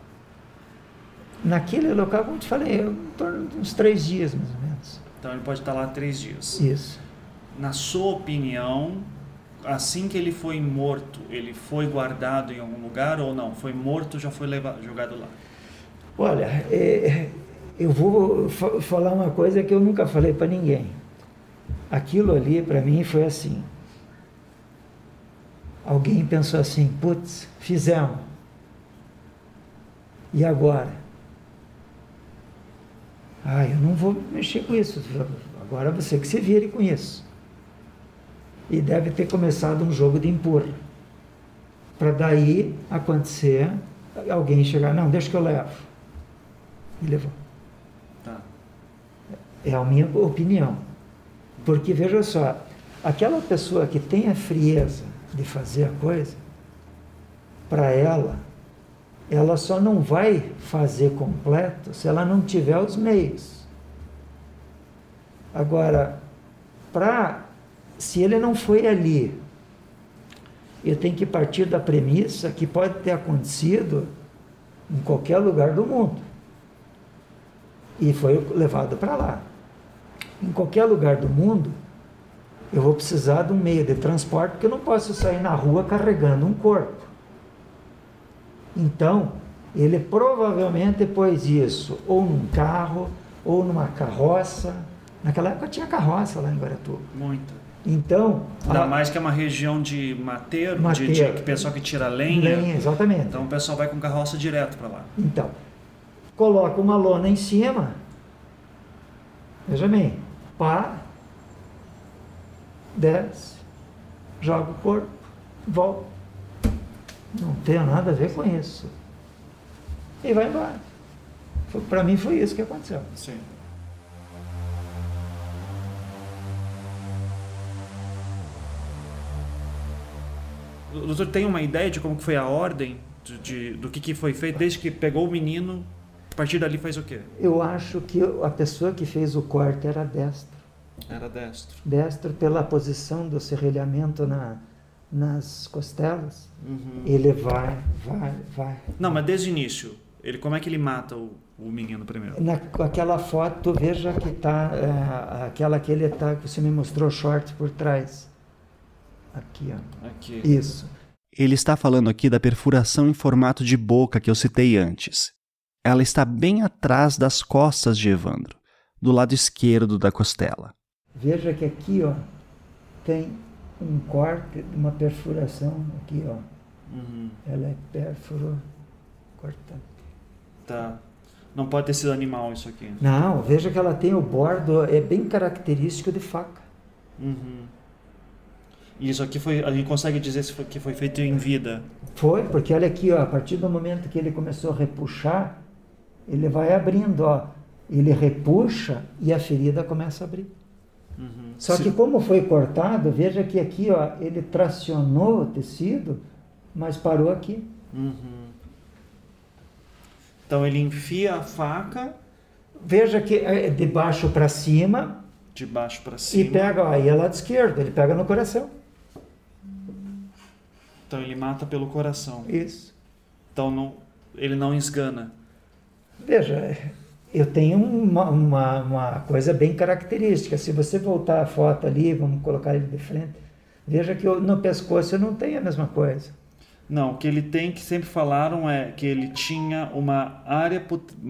Naquele local, como eu te falei, em torno de uns três dias, mais ou menos. Então ele pode estar lá três dias. Isso. Na sua opinião, assim que ele foi morto, ele foi guardado em algum lugar ou não? Foi morto, já foi levado, jogado lá? Olha, é, eu vou fa falar uma coisa que eu nunca falei para ninguém. Aquilo ali para mim foi assim. Alguém pensou assim, putz, fizemos. E agora? Ah, eu não vou mexer com isso. Agora você que se vire com isso e deve ter começado um jogo de empurra. Para daí acontecer alguém chegar, não, deixa que eu levo. E levou. Tá. É a minha opinião. Porque veja só, aquela pessoa que tem a frieza de fazer a coisa, para ela, ela só não vai fazer completo se ela não tiver os meios. Agora, para se ele não foi ali, eu tenho que partir da premissa que pode ter acontecido em qualquer lugar do mundo. E foi levado para lá. Em qualquer lugar do mundo, eu vou precisar de um meio de transporte, porque eu não posso sair na rua carregando um corpo. Então, ele provavelmente pôs isso ou num carro, ou numa carroça. Naquela época tinha carroça lá em Guaratuba. Muito. Então. Ainda a- mais que é uma região de mateiro, Mateiro. De, de pessoal que tira lenha. Lenha, exatamente. Então o pessoal vai com carroça direto para lá. Então, coloca uma lona em cima. Veja bem, pá, desce, joga o corpo, volta. Não tem nada a ver com isso. E vai embora. Para mim foi isso que aconteceu. Sim. O doutor tem uma ideia de como que foi a ordem de, de- do que, que foi feito desde que pegou o menino? A partir dali faz o quê? Eu acho que a pessoa que fez o corte era destro. Era destro. Destro pela posição do serrilhamento na, nas costelas. Uhum. Ele vai, vai, vai. Não, mas desde o início, ele, como é que ele mata o, o menino primeiro? Naquela foto, veja que tá é, aquela que ele tá, que você me mostrou short por trás. Aqui, ó. Aqui. Isso. Ele está falando aqui da perfuração em formato de boca que eu citei antes. Ela está bem atrás das costas de Evandro, do lado esquerdo da costela. Veja que aqui, ó, tem um corte, uma perfuração aqui, ó. Uhum. Ela é pérfuro cortante. Tá. Não pode ter sido animal isso aqui. Não, veja que ela tem o bordo, é bem característico de faca. Uhum. E isso aqui foi. A gente consegue dizer se foi, que foi feito em vida. Foi, porque olha aqui, ó, a partir do momento que ele começou a repuxar, ele vai abrindo, ó. Ele repuxa e a ferida começa a abrir. Uhum. Só Se- que como foi cortado, veja que aqui, ó, ele tracionou o tecido, mas parou aqui. Uhum. Então ele enfia a faca Veja que é de baixo para cima de baixo para e cima. pega, ó, aí é lado esquerdo, ele pega no coração. Então ele mata pelo coração. Isso. Então não, ele não esgana. Veja, eu tenho uma, uma, uma coisa bem característica. Se você voltar a foto ali, vamos colocar ele de frente, veja que eu- no pescoço eu não tenho a mesma coisa. Não, o que ele tem que sempre falaram é que ele tinha uma área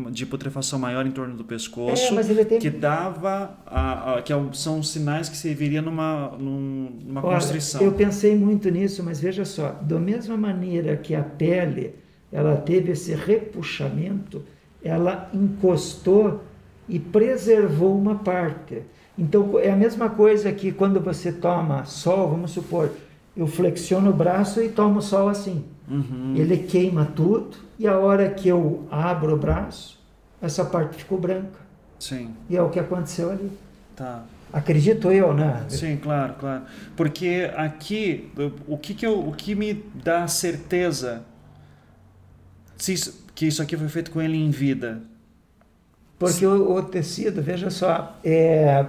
de putrefação maior em torno do pescoço, É, mas ele tem- que dava a, a- que é são sinais que serviria numa num- numa Olha, constrição. eu pensei muito nisso, mas veja só, da mesma maneira que a pele ela teve esse repuxamento, ela encostou e preservou uma parte. Então é a mesma coisa que quando você toma sol, vamos supor, eu flexiono o braço e tomo sol assim. Uhum. Ele queima tudo e a hora que eu abro o braço, essa parte ficou branca. Sim, E é o que aconteceu ali. tá. Acredito eu, né? Sim, claro, claro. Porque aqui, o que, que, eu, o que me dá certeza se isso- que isso aqui foi feito com ele em vida? Porque o, o tecido, veja só, é,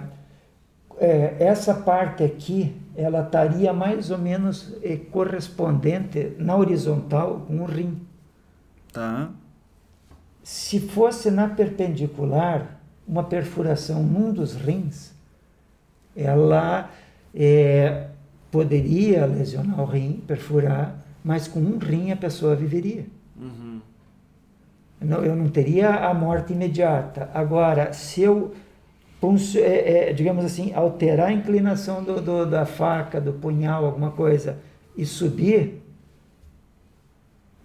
é, essa parte aqui, ela estaria mais ou menos é, correspondente na horizontal com o rim. Tá? Se fosse na perpendicular, uma perfuração num dos rins, ela é, poderia lesionar o rim, perfurar, mas com um rim a pessoa viveria. Uhum. Não, eu não teria a morte imediata. Agora, se eu, é, é, digamos assim, alterar a inclinação do, do- da faca, do punhal, alguma coisa, e subir,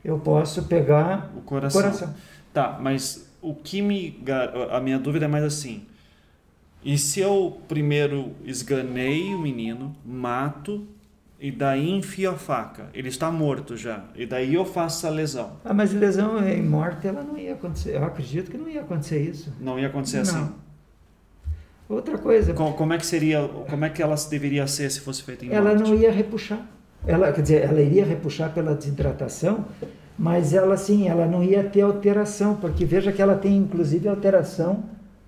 eu posso pegar O coração. coração. Tá, mas o que me. A minha dúvida é mais assim. E se eu primeiro esganei o menino, mato, e daí enfio a faca. Ele está morto já. E daí eu faço a lesão. Ah, mas lesão em morte, ela não ia acontecer. Eu acredito que não ia acontecer isso. Não ia acontecer assim? Outra coisa, Co- Como é que seria, como é que ela deveria ser se fosse feita em ela morte? não ia repuxar. Ela, quer dizer, ela iria repuxar pela desidratação, mas ela assim, ela não ia ter alteração, porque veja que ela tem inclusive alteração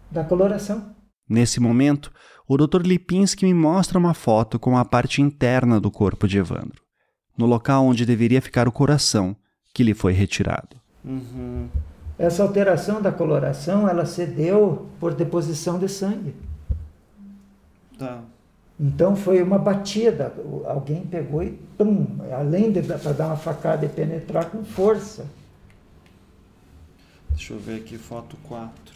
da coloração. Nesse momento, o Dr. Lipinski me mostra uma foto com a parte interna do corpo de Evandro, no local onde deveria ficar o coração, que lhe foi retirado. Uhum. Essa alteração da coloração, ela se deu por deposição de sangue. Tá. Então foi uma batida, alguém pegou e pum, além de para dar uma facada e penetrar com força. Deixa eu ver aqui, foto 4.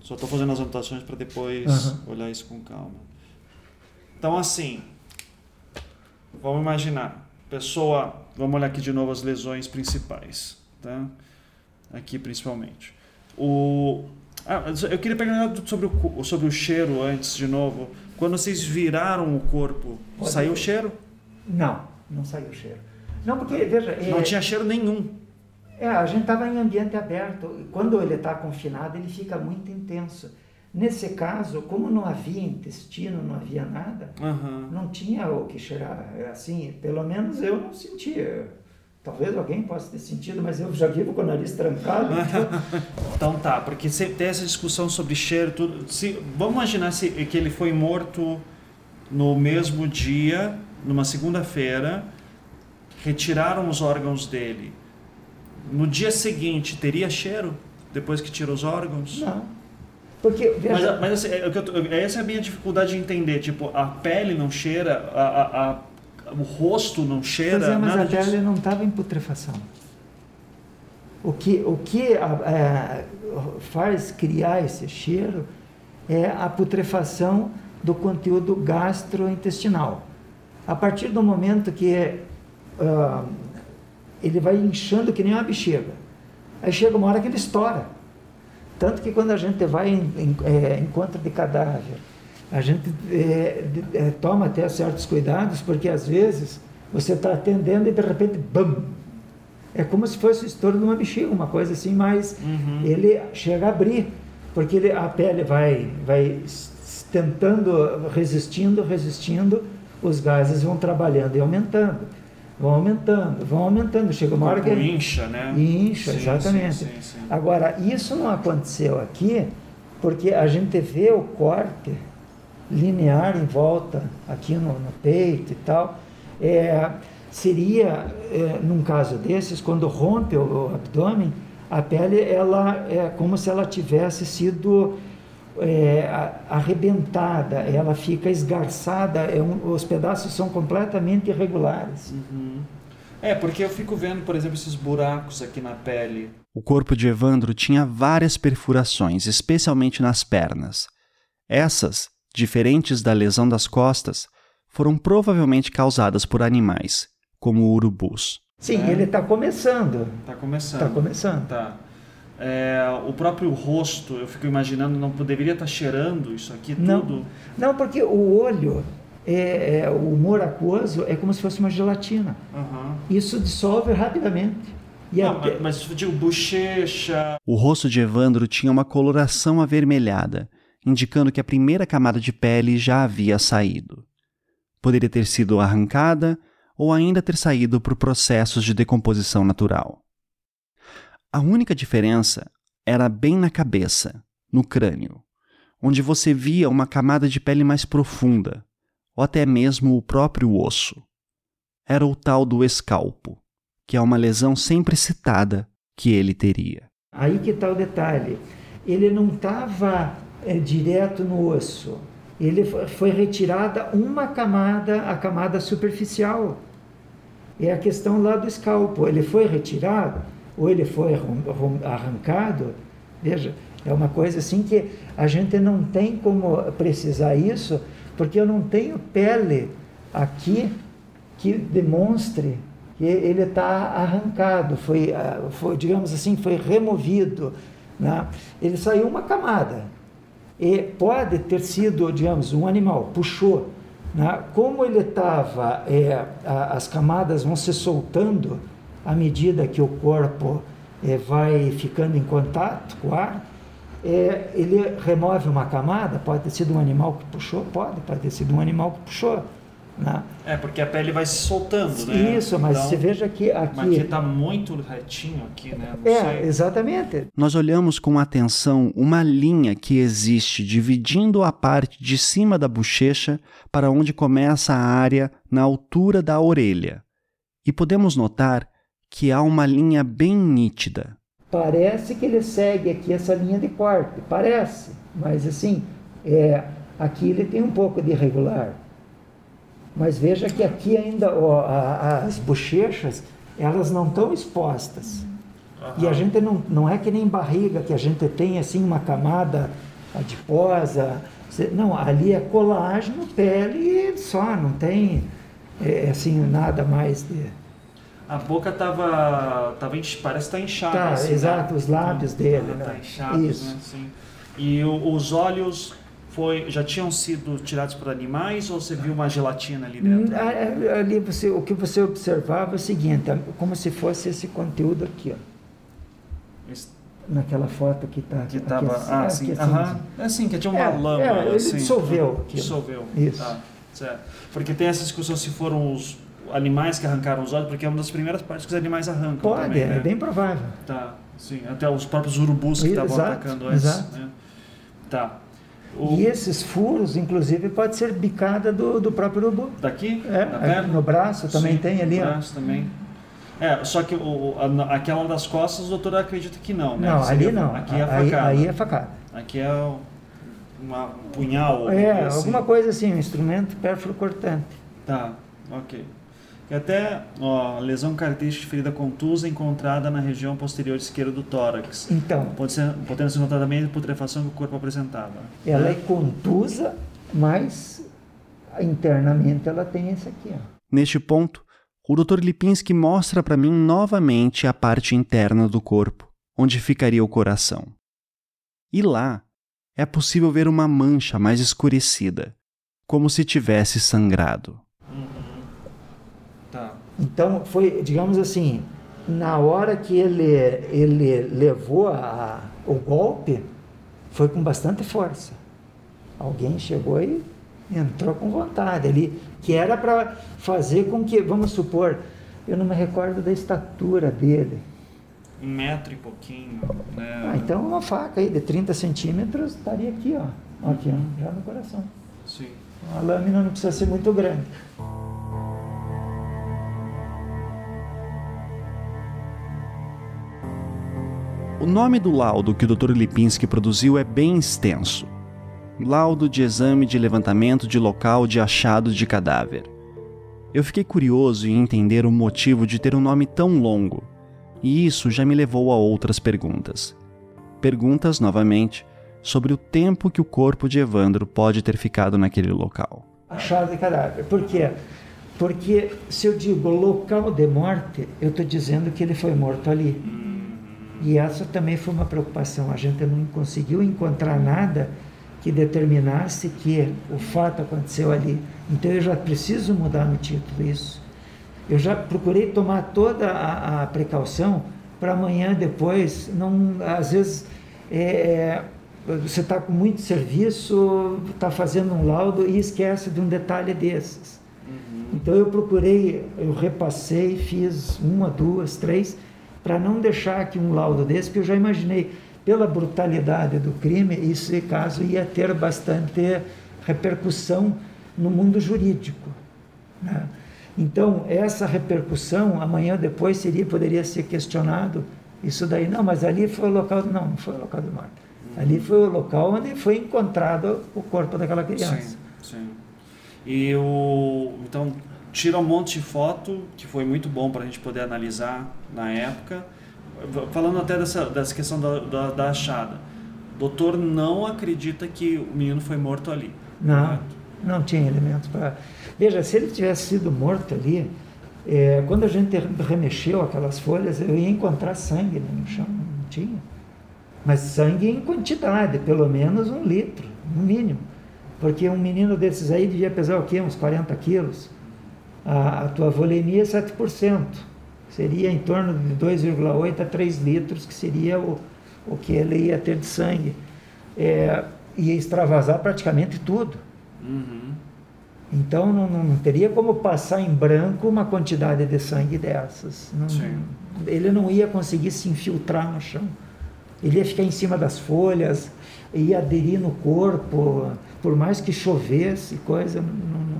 Só estou fazendo as anotações para depois Aham. olhar isso com calma. Então, assim, vamos imaginar. Pessoa, vamos olhar aqui de novo as lesões principais, tá? Aqui principalmente. O, ah, eu queria perguntar sobre o, sobre o cheiro antes, de novo. Quando vocês viraram o corpo, Pode saiu o cheiro? Não, não saiu cheiro. Não, porque, veja, é, Não tinha cheiro nenhum. é, a gente estava em ambiente aberto. Quando ele está confinado, ele fica muito intenso. Nesse caso, como não havia intestino, não havia nada, Aham. não tinha o que cheirar. É Assim, pelo menos eu não sentia. Talvez alguém possa ter sentido, mas eu já vivo com o nariz trancado. então- Então tá, porque sempre tem essa discussão sobre cheiro, tudo. Se, vamos imaginar se, que ele foi morto no mesmo dia, numa segunda-feira, retiraram os órgãos dele. No dia seguinte, teria cheiro? Depois que tira os órgãos? não. Porque, Mas, veja, mas assim, é eu tô- essa é a minha dificuldade de entender. Tipo, a pele não cheira, a, a- a- o rosto não cheira, Pois é, mas a pele disso. não estava em putrefação. O que, o que é, faz criar esse cheiro é a putrefação do conteúdo gastrointestinal. A partir do momento que ah, ele vai inchando que nem uma bexiga, aí chega uma hora que ele estoura. Tanto que quando a gente vai em, em é, encontro de cadáver, a gente é, é, toma até certos cuidados, porque às vezes você está atendendo e de repente, bam! É como se fosse o estouro de uma bexiga, uma coisa assim, mas ele chega a abrir, porque ele, a pele vai, vai tentando, resistindo, resistindo, os gases vão trabalhando e aumentando, vão aumentando, vão aumentando. Chega uma hora que ele incha, né? Incha, Sim, exatamente. sim, sim. Agora, isso não aconteceu aqui porque a gente vê o corte linear em volta, aqui no, no peito e tal. É, seria, é, num caso desses, quando rompe o, o abdômen, a pele ela é como se ela tivesse sido é, arrebentada, ela fica esgarçada, é um- os pedaços são completamente irregulares. É, porque eu fico vendo, por exemplo, esses buracos aqui na pele. O corpo de Evandro tinha várias perfurações, especialmente nas pernas. Essas, diferentes da lesão das costas, foram provavelmente causadas por animais, como urubus. Sim, É. ele está começando. Tá começando. Está começando. Tá. É, o próprio rosto, eu fico imaginando, não deveria estar cheirando isso aqui Não. tudo. Não, porque o olho, é, é, o humor aquoso é como se fosse uma gelatina. Aham. Isso dissolve rapidamente. E Não, a pe- mas, mas eu digo bochecha. O rosto de Evandro tinha uma coloração avermelhada, indicando que a primeira camada de pele já havia saído. Poderia ter sido arrancada ou ainda ter saído por processos de decomposição natural. A única diferença era bem na cabeça, no crânio, onde você via uma camada de pele mais profunda, ou até mesmo o próprio osso. Era o tal do escalpo, que é uma lesão sempre citada que ele teria. Aí que está o detalhe. Ele não estava direto no osso. Ele fo- foi retirada uma camada, a camada superficial. É a questão lá do escalpo. Ele foi retirado ou ele foi arrancado? Veja, é uma coisa assim que a gente não tem como precisar isso, porque eu não tenho pele aqui que demonstre que ele está arrancado, foi, ah, foi, digamos assim, foi removido. Né? Ele saiu uma camada. E pode ter sido, digamos, um animal puxou, Né? Como ele estava, é, as camadas vão se soltando à medida que o corpo é, vai ficando em contato com o ar, é, ele remove uma camada, pode ter sido um animal que puxou, pode, pode ter sido um animal que puxou. Né? É, porque a pele vai se soltando, né? Isso, mas então, você veja que aqui... Mas aqui está muito retinho aqui, né? Não é, sei. exatamente. Nós olhamos com atenção uma linha que existe dividindo a parte de cima da bochecha para onde começa a área na altura da orelha. E podemos notar que há uma linha bem nítida. Parece que ele segue aqui essa linha de corte, parece, mas assim, é, aqui ele tem um pouco de irregular. Mas veja que aqui ainda ó, as bochechas, elas não estão expostas. Uhum. E a gente não, não é que nem barriga, que a gente tem assim uma camada adiposa. Não, ali é colágeno, pele e só, não tem é, assim nada mais de... A boca tava, tava parece estar tá inchada. Tá, assim, exato, né? os lábios tá, dele, tá né? Inchados, Isso. Né? Assim. E o, os olhos foi, já tinham sido tirados por animais ou você viu uma gelatina ali dentro? Hum, ali você, o que você observava é o seguinte, é como se fosse esse conteúdo aqui, ó. Esse... Naquela foto que está Que estava, assim, ah, sim, assim, aham. É assim, que tinha uma é, lama. É, ele assim, dissolveu. Aquilo. Dissolveu. Isso. Tá, certo. Porque tem essa discussão se foram os animais que arrancaram os olhos, porque é uma das primeiras partes que os animais arrancam. Pode, também, é né? bem provável. Tá, sim. Até os próprios urubus que estavam atacando antes. Exato. Né? Tá. O... E esses furos, inclusive, pode ser bicada do, do próprio urubu. Daqui? É, no braço também Sim, tem ali. No braço ó. também. É, só que o, a, aquela das costas, o doutor acredita que não, né? Não, Seria, ali não. Aqui é aí, facada. Aí é facada. Aqui é uma punhal. É, assim. alguma coisa assim, um instrumento pérfuro cortante. Tá, ok. E até, ó, lesão característica de ferida contusa encontrada na região posterior esquerda do tórax. Então. Pode ser, podendo ser notada também a putrefação que o corpo apresentava. Ela é contusa, mas internamente ela tem esse aqui, ó. Neste ponto, o Dr. Lipinski mostra para mim novamente a parte interna do corpo, onde ficaria o coração. E lá é possível ver uma mancha mais escurecida, como se tivesse sangrado. Então foi, digamos assim, na hora que ele, ele levou a, o golpe, foi com bastante força. Alguém chegou e entrou com vontade ali, que era para fazer com que, vamos supor, eu não me recordo da estatura dele. Um metro e pouquinho, né? Ah, então uma faca aí de 30 centímetros estaria aqui, ó. Aqui, ó, já no coração. Sim. A lâmina não precisa ser muito grande. O nome do laudo que o Dr. Lipinski produziu é bem extenso. Laudo de exame de levantamento de local de achado de cadáver. Eu fiquei curioso em entender o motivo de ter um nome tão longo, e isso já me levou a outras perguntas. Perguntas, novamente, sobre o tempo que o corpo de Evandro pode ter ficado naquele local. Achado de cadáver. Por quê? Porque se eu digo local de morte, eu estou dizendo que ele foi morto ali. E essa também foi uma preocupação. A gente não conseguiu encontrar nada que determinasse que o fato aconteceu ali. Então eu já preciso mudar no título isso. Eu já procurei tomar toda a, a precaução para amanhã depois não às vezes é, você está com muito serviço, está fazendo um laudo e esquece de um detalhe desses. Uhum. Então eu procurei, eu repassei, fiz uma, duas, três para não deixar aqui um laudo desse, que eu já imaginei, pela brutalidade do crime, esse caso ia ter bastante repercussão no mundo jurídico. Né? Então, essa repercussão, amanhã depois, seria, poderia ser questionado isso daí. Não, mas ali foi o local. Não, não foi o local do morte. Ali foi o local onde foi encontrado o corpo daquela criança. Sim, sim. E o. Então, tira um monte de foto, que foi muito bom para a gente poder analisar na época. Falando até dessa, dessa questão da, da, da achada. O doutor não acredita que o menino foi morto ali. Não, correto? não tinha elementos para. Veja, se ele tivesse sido morto ali, é, quando a gente remexeu aquelas folhas, eu ia encontrar sangue no chão, não tinha. Mas sangue em quantidade, pelo menos um litro, no mínimo. Porque um menino desses aí devia pesar o quê? Uns 40 quilos. A, a tua volemia é 7%. Seria em torno de 2,8 a 3 litros, que seria o, o que ele ia ter de sangue. É, ia extravasar praticamente tudo. Uhum. Então não, não, teria como passar em branco uma quantidade de sangue dessas. Não, ele não ia conseguir se infiltrar no chão. Ele ia ficar em cima das folhas, ia aderir no corpo, por mais que chovesse, coisa, não,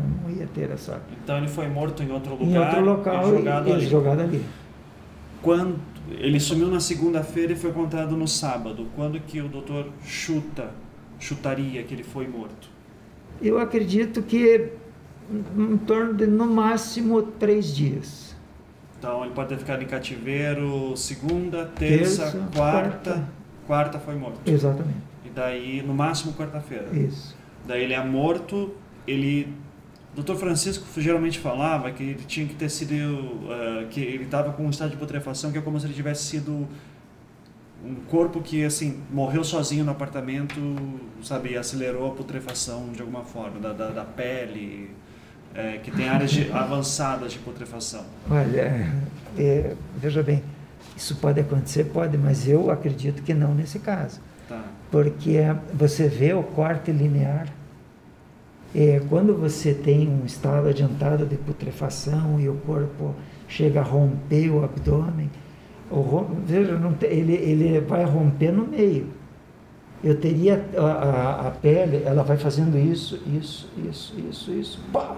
ter essa. Então ele foi morto em outro lugar. Em outro local e jogado, e, ali. jogado ali. Quando ele sumiu na segunda-feira e foi contado no sábado. Quando que o doutor chuta, chutaria que ele foi morto? Eu acredito que em torno de no máximo três dias. Então ele pode ter ficado em cativeiro segunda, terça, terça quarta, quarta. Quarta foi morto. Exatamente. E daí, no máximo, quarta-feira. Isso. Daí ele é morto, ele Dr. Francisco geralmente falava que ele tinha que ter sido uh, que ele estava com um estado de putrefação que é como se ele tivesse sido um corpo que assim morreu sozinho no apartamento, sabe, acelerou a putrefação de alguma forma da, da, da pele, é, que tem áreas de, avançadas de putrefação. Olha, é, veja bem, isso pode acontecer, pode, mas eu acredito que não nesse caso, tá. porque você vê o corte linear é, quando você tem um estado adiantado de putrefação e o corpo chega a romper o abdômen, o, veja, tem, ele, ele vai romper no meio. Eu teria a, a, a, pele, ela vai fazendo isso, isso, isso, isso, isso, pá!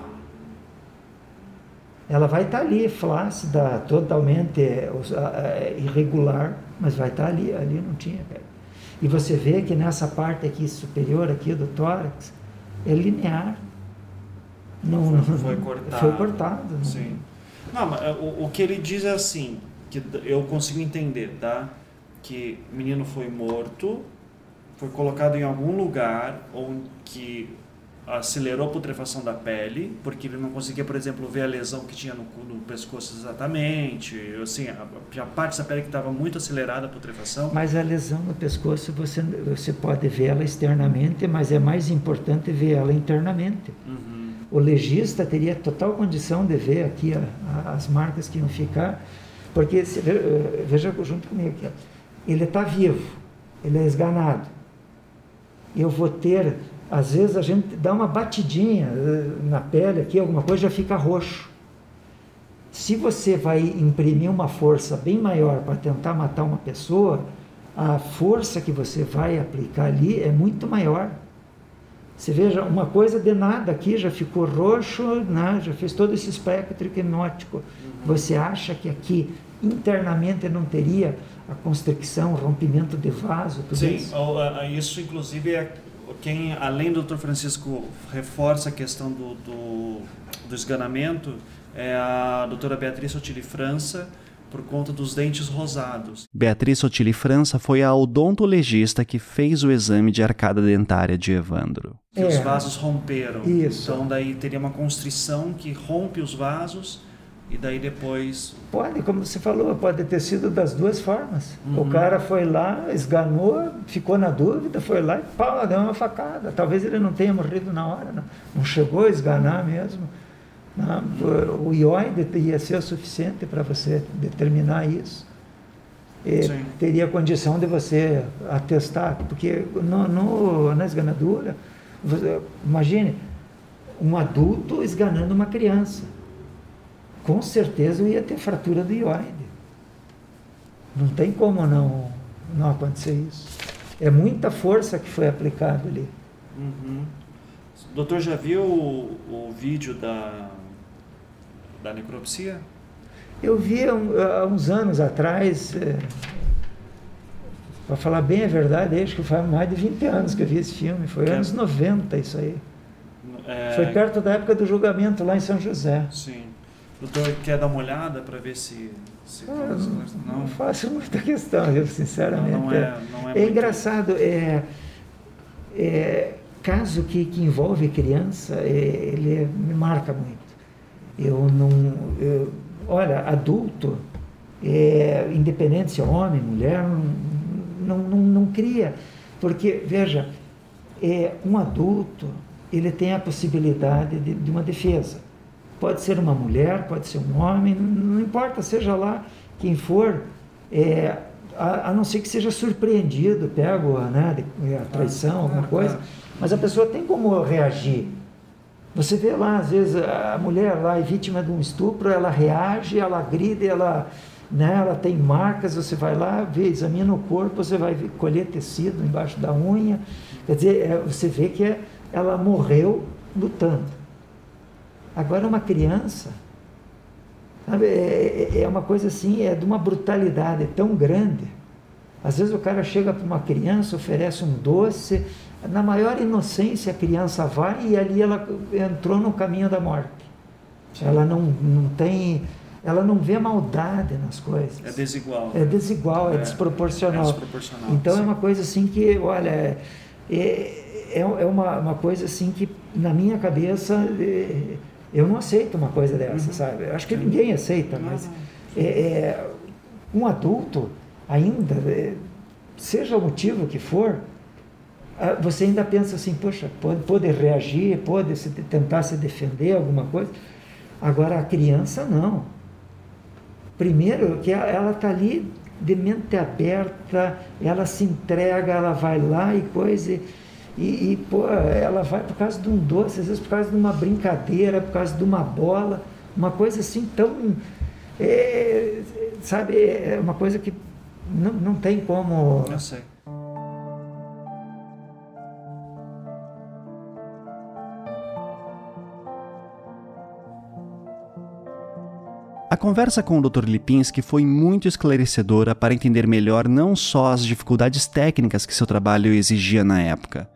Ela vai estar tá ali, flácida, totalmente é, irregular, mas vai estar tá ali, ali não tinha pele. E você vê que nessa parte aqui superior aqui do tórax, é linear. Não, não foi, foi cortado. Foi cortado. Não. Sim. Não, mas é, o, o que ele diz é assim, que eu consigo entender, tá? Que o menino foi morto, foi colocado em algum lugar onde que acelerou a putrefação da pele, porque ele não conseguia, por exemplo, ver a lesão que tinha no, no pescoço exatamente, assim, a, a parte da pele que estava muito acelerada a putrefação. Mas a lesão no pescoço você, você pode ver ela externamente, mas é mais importante ver ela internamente. Uhum. O legista teria total condição de ver aqui a, a, as marcas que iam ficar, porque, se, eh, veja junto comigo aqui, ele está vivo, ele é esganado. Eu vou ter às vezes a gente dá uma batidinha eh, na pele aqui, alguma coisa já fica roxo. Se você vai imprimir uma força bem maior para tentar matar uma pessoa, a força que você vai aplicar ali é muito maior. Você veja, uma coisa de nada aqui já ficou roxo, né? já fez todo esse espectro hipnótico. Uhum. Você acha que aqui internamente não teria a constricção, rompimento de vaso, tudo Sim, isso? Sim, isso inclusive é quem, além do Dr. Francisco, reforça a questão do, do, do esganamento é a doutora Beatriz Sotili França, por conta dos dentes rosados. Beatriz Sotili França foi a odontologista que fez o exame de arcada dentária de Evandro. É, os vasos romperam. Isso. Então daí teria uma constrição que rompe os vasos e daí depois. Pode, como você falou, pode ter sido das duas formas. Uhum. O cara foi lá, esganou, ficou na dúvida, foi lá e pá, deu uma facada. Talvez ele não tenha morrido na hora, não, não chegou a esganar mesmo. Não, o ióide ia ser o suficiente para você determinar isso. Teria condição de você atestar, porque no, no, na esganadura, você, imagine um adulto esganando uma criança com certeza eu ia ter fratura do ióide. Não tem como não, não acontecer isso. É muita força que foi aplicada ali. Uhum. O doutor já viu o, o vídeo da, da necropsia? Eu vi há uns anos atrás, é, para falar bem a verdade, acho que faz mais de 20 anos que eu vi esse filme, foi que anos é... 90 isso aí. É... Foi perto da época do julgamento lá em São José. Sim. Doutor, quer dar uma olhada para ver se. se ah, não, não, faço muita questão, eu sinceramente. Não, não é, não é, é muito... engraçado, é, é, caso que, que envolve criança, é, ele me marca muito. Eu não. Eu, olha, adulto, é, independente se é homem, mulher, não, não, não, não cria. Porque, veja, é, um adulto ele tem a possibilidade de, de uma defesa. Pode ser uma mulher, pode ser um homem, não, não importa, seja lá quem for, é, a, a, não ser que seja surpreendido, pego né, de, a traição, alguma coisa, mas a pessoa tem como reagir. Você vê lá, às vezes, a mulher lá é vítima de um estupro, ela reage, ela grita, ela, né, ela tem marcas, você vai lá, vê, examina o corpo, você vai colher tecido embaixo da unha. Quer dizer, é, você vê que é, ela morreu lutando. Agora uma criança, sabe, é, é, é uma coisa assim, é de uma brutalidade tão grande. Às vezes o cara chega para uma criança, oferece um doce, na maior inocência a criança vai e ali ela entrou no caminho da morte. Ela não, não tem, ela não vê maldade nas coisas. É desigual. É desigual, é, é desproporcional. É desproporcional. Então sim. é uma coisa assim que, olha, é, é, é uma, uma coisa assim que na minha cabeça é, eu não aceito uma coisa dessa, uhum. sabe? Eu acho que ninguém aceita, mas é, é, um adulto ainda, é, seja o motivo que for, ah, você ainda pensa assim, poxa, pode, pode reagir, pode se, tentar se defender, alguma coisa. Agora a criança não. Primeiro que ela está ali de mente aberta, ela se entrega, ela vai lá e coisa. E, e, pô, ela vai por causa de um doce, às vezes por causa de uma brincadeira, por causa de uma bola, uma coisa assim tão. É, sabe, é uma coisa que não, não tem como. Eu sei. A conversa com o Dr. Lipinski foi muito esclarecedora para entender melhor não só as dificuldades técnicas que seu trabalho exigia na época,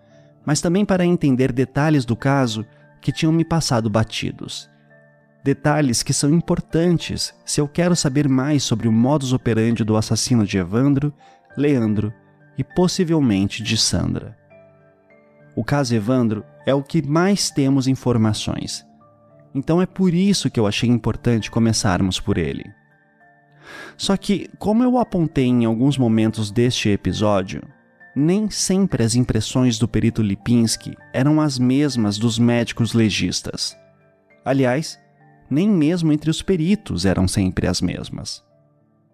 mas também para entender detalhes do caso que tinham me passado batidos. Detalhes que são importantes se eu quero saber mais sobre o modus operandi do assassino de Evandro, Leandro e possivelmente de Sandra. O caso Evandro é o que mais temos informações então é por isso que eu achei importante começarmos por ele. Só que, como eu apontei em alguns momentos deste episódio, nem sempre as impressões do perito Lipinski eram as mesmas dos médicos legistas. Aliás, nem mesmo entre os peritos eram sempre as mesmas.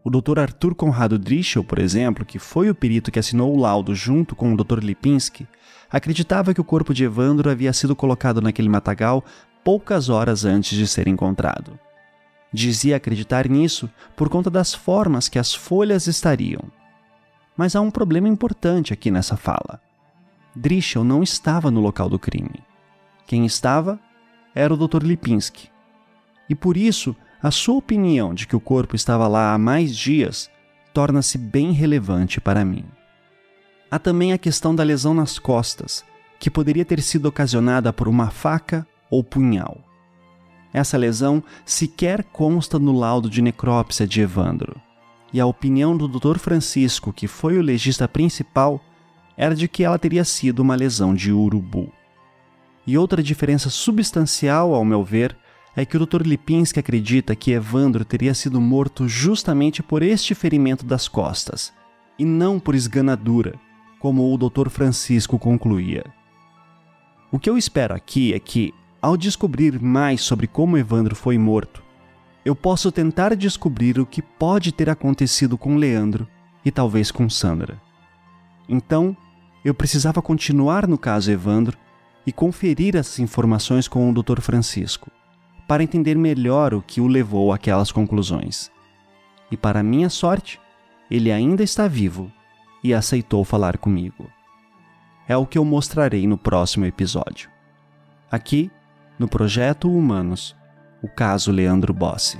O Dr. Arthur Conrado Drischel, por exemplo, que foi o perito que assinou o laudo junto com o Dr. Lipinski, acreditava que o corpo de Evandro havia sido colocado naquele matagal poucas horas antes de ser encontrado. Dizia acreditar nisso por conta das formas que as folhas estariam. Mas há um problema importante aqui nessa fala. Drischel não estava no local do crime. Quem estava era o Dr. Lipinski. E por isso, a sua opinião de que o corpo estava lá há mais dias torna-se bem relevante para mim. Há também a questão da lesão nas costas, que poderia ter sido ocasionada por uma faca ou punhal. Essa lesão sequer consta no laudo de necrópsia de Evandro, e a opinião do Dr. Francisco, que foi o legista principal, era de que ela teria sido uma lesão de urubu. E outra diferença substancial, ao meu ver, é que o Dr. Lipinski acredita que Evandro teria sido morto justamente por este ferimento das costas, e não por esganadura, como o Dr. Francisco concluía. O que eu espero aqui é que, ao descobrir mais sobre como Evandro foi morto, eu posso tentar descobrir o que pode ter acontecido com Leandro e talvez com Sandra. Então, eu precisava continuar no caso Evandro e conferir essas informações com o Dr. Francisco, para entender melhor o que o levou àquelas conclusões. E para minha sorte, ele ainda está vivo e aceitou falar comigo. É o que eu mostrarei no próximo episódio. Aqui no Projeto Humanos, o caso Leandro Bossi.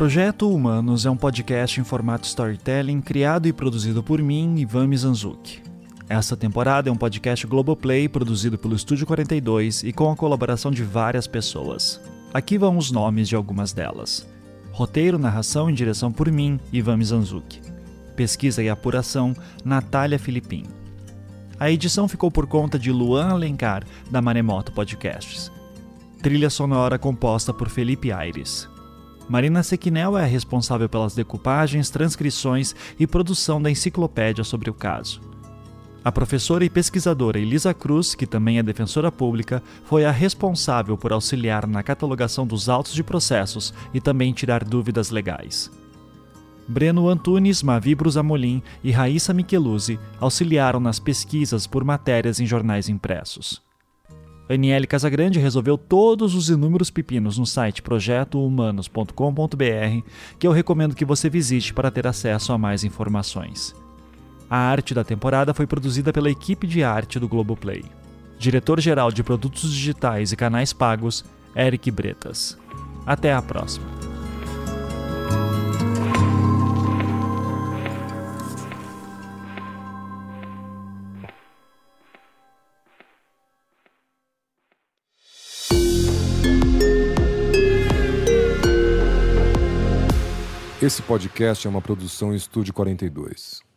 Projeto Humanos é um podcast em formato storytelling criado e produzido por mim, Ivan Mizanzuki. Esta temporada é um podcast Globoplay produzido pelo Estúdio 42 e com a colaboração de várias pessoas. Aqui vão os nomes de algumas delas. Roteiro, narração e direção por mim, Ivan Mizanzuki. pesquisa e apuração Natália Filipim. A edição ficou por conta de Luan Alencar, da Maremoto Podcasts. Trilha sonora composta por Felipe Aires. Marina Sequinel é a responsável pelas decupagens, transcrições e produção da enciclopédia sobre o caso. A professora e pesquisadora Elisa Cruz, que também é defensora pública, foi a responsável por auxiliar na catalogação dos autos de processos e também tirar dúvidas legais. Breno Antunes, Mavi Brusamolim e Raíssa Micheluzzi auxiliaram nas pesquisas por matérias em jornais impressos. Aniele Casagrande resolveu todos os inúmeros pepinos no site projetohumanos.com.br, que eu recomendo que você visite para ter acesso a mais informações. A arte da temporada foi produzida pela equipe de arte do Globoplay. Diretor-geral de produtos digitais e canais pagos, Eric Bretas. Até a próxima. Esse podcast é uma produção Estúdio 42.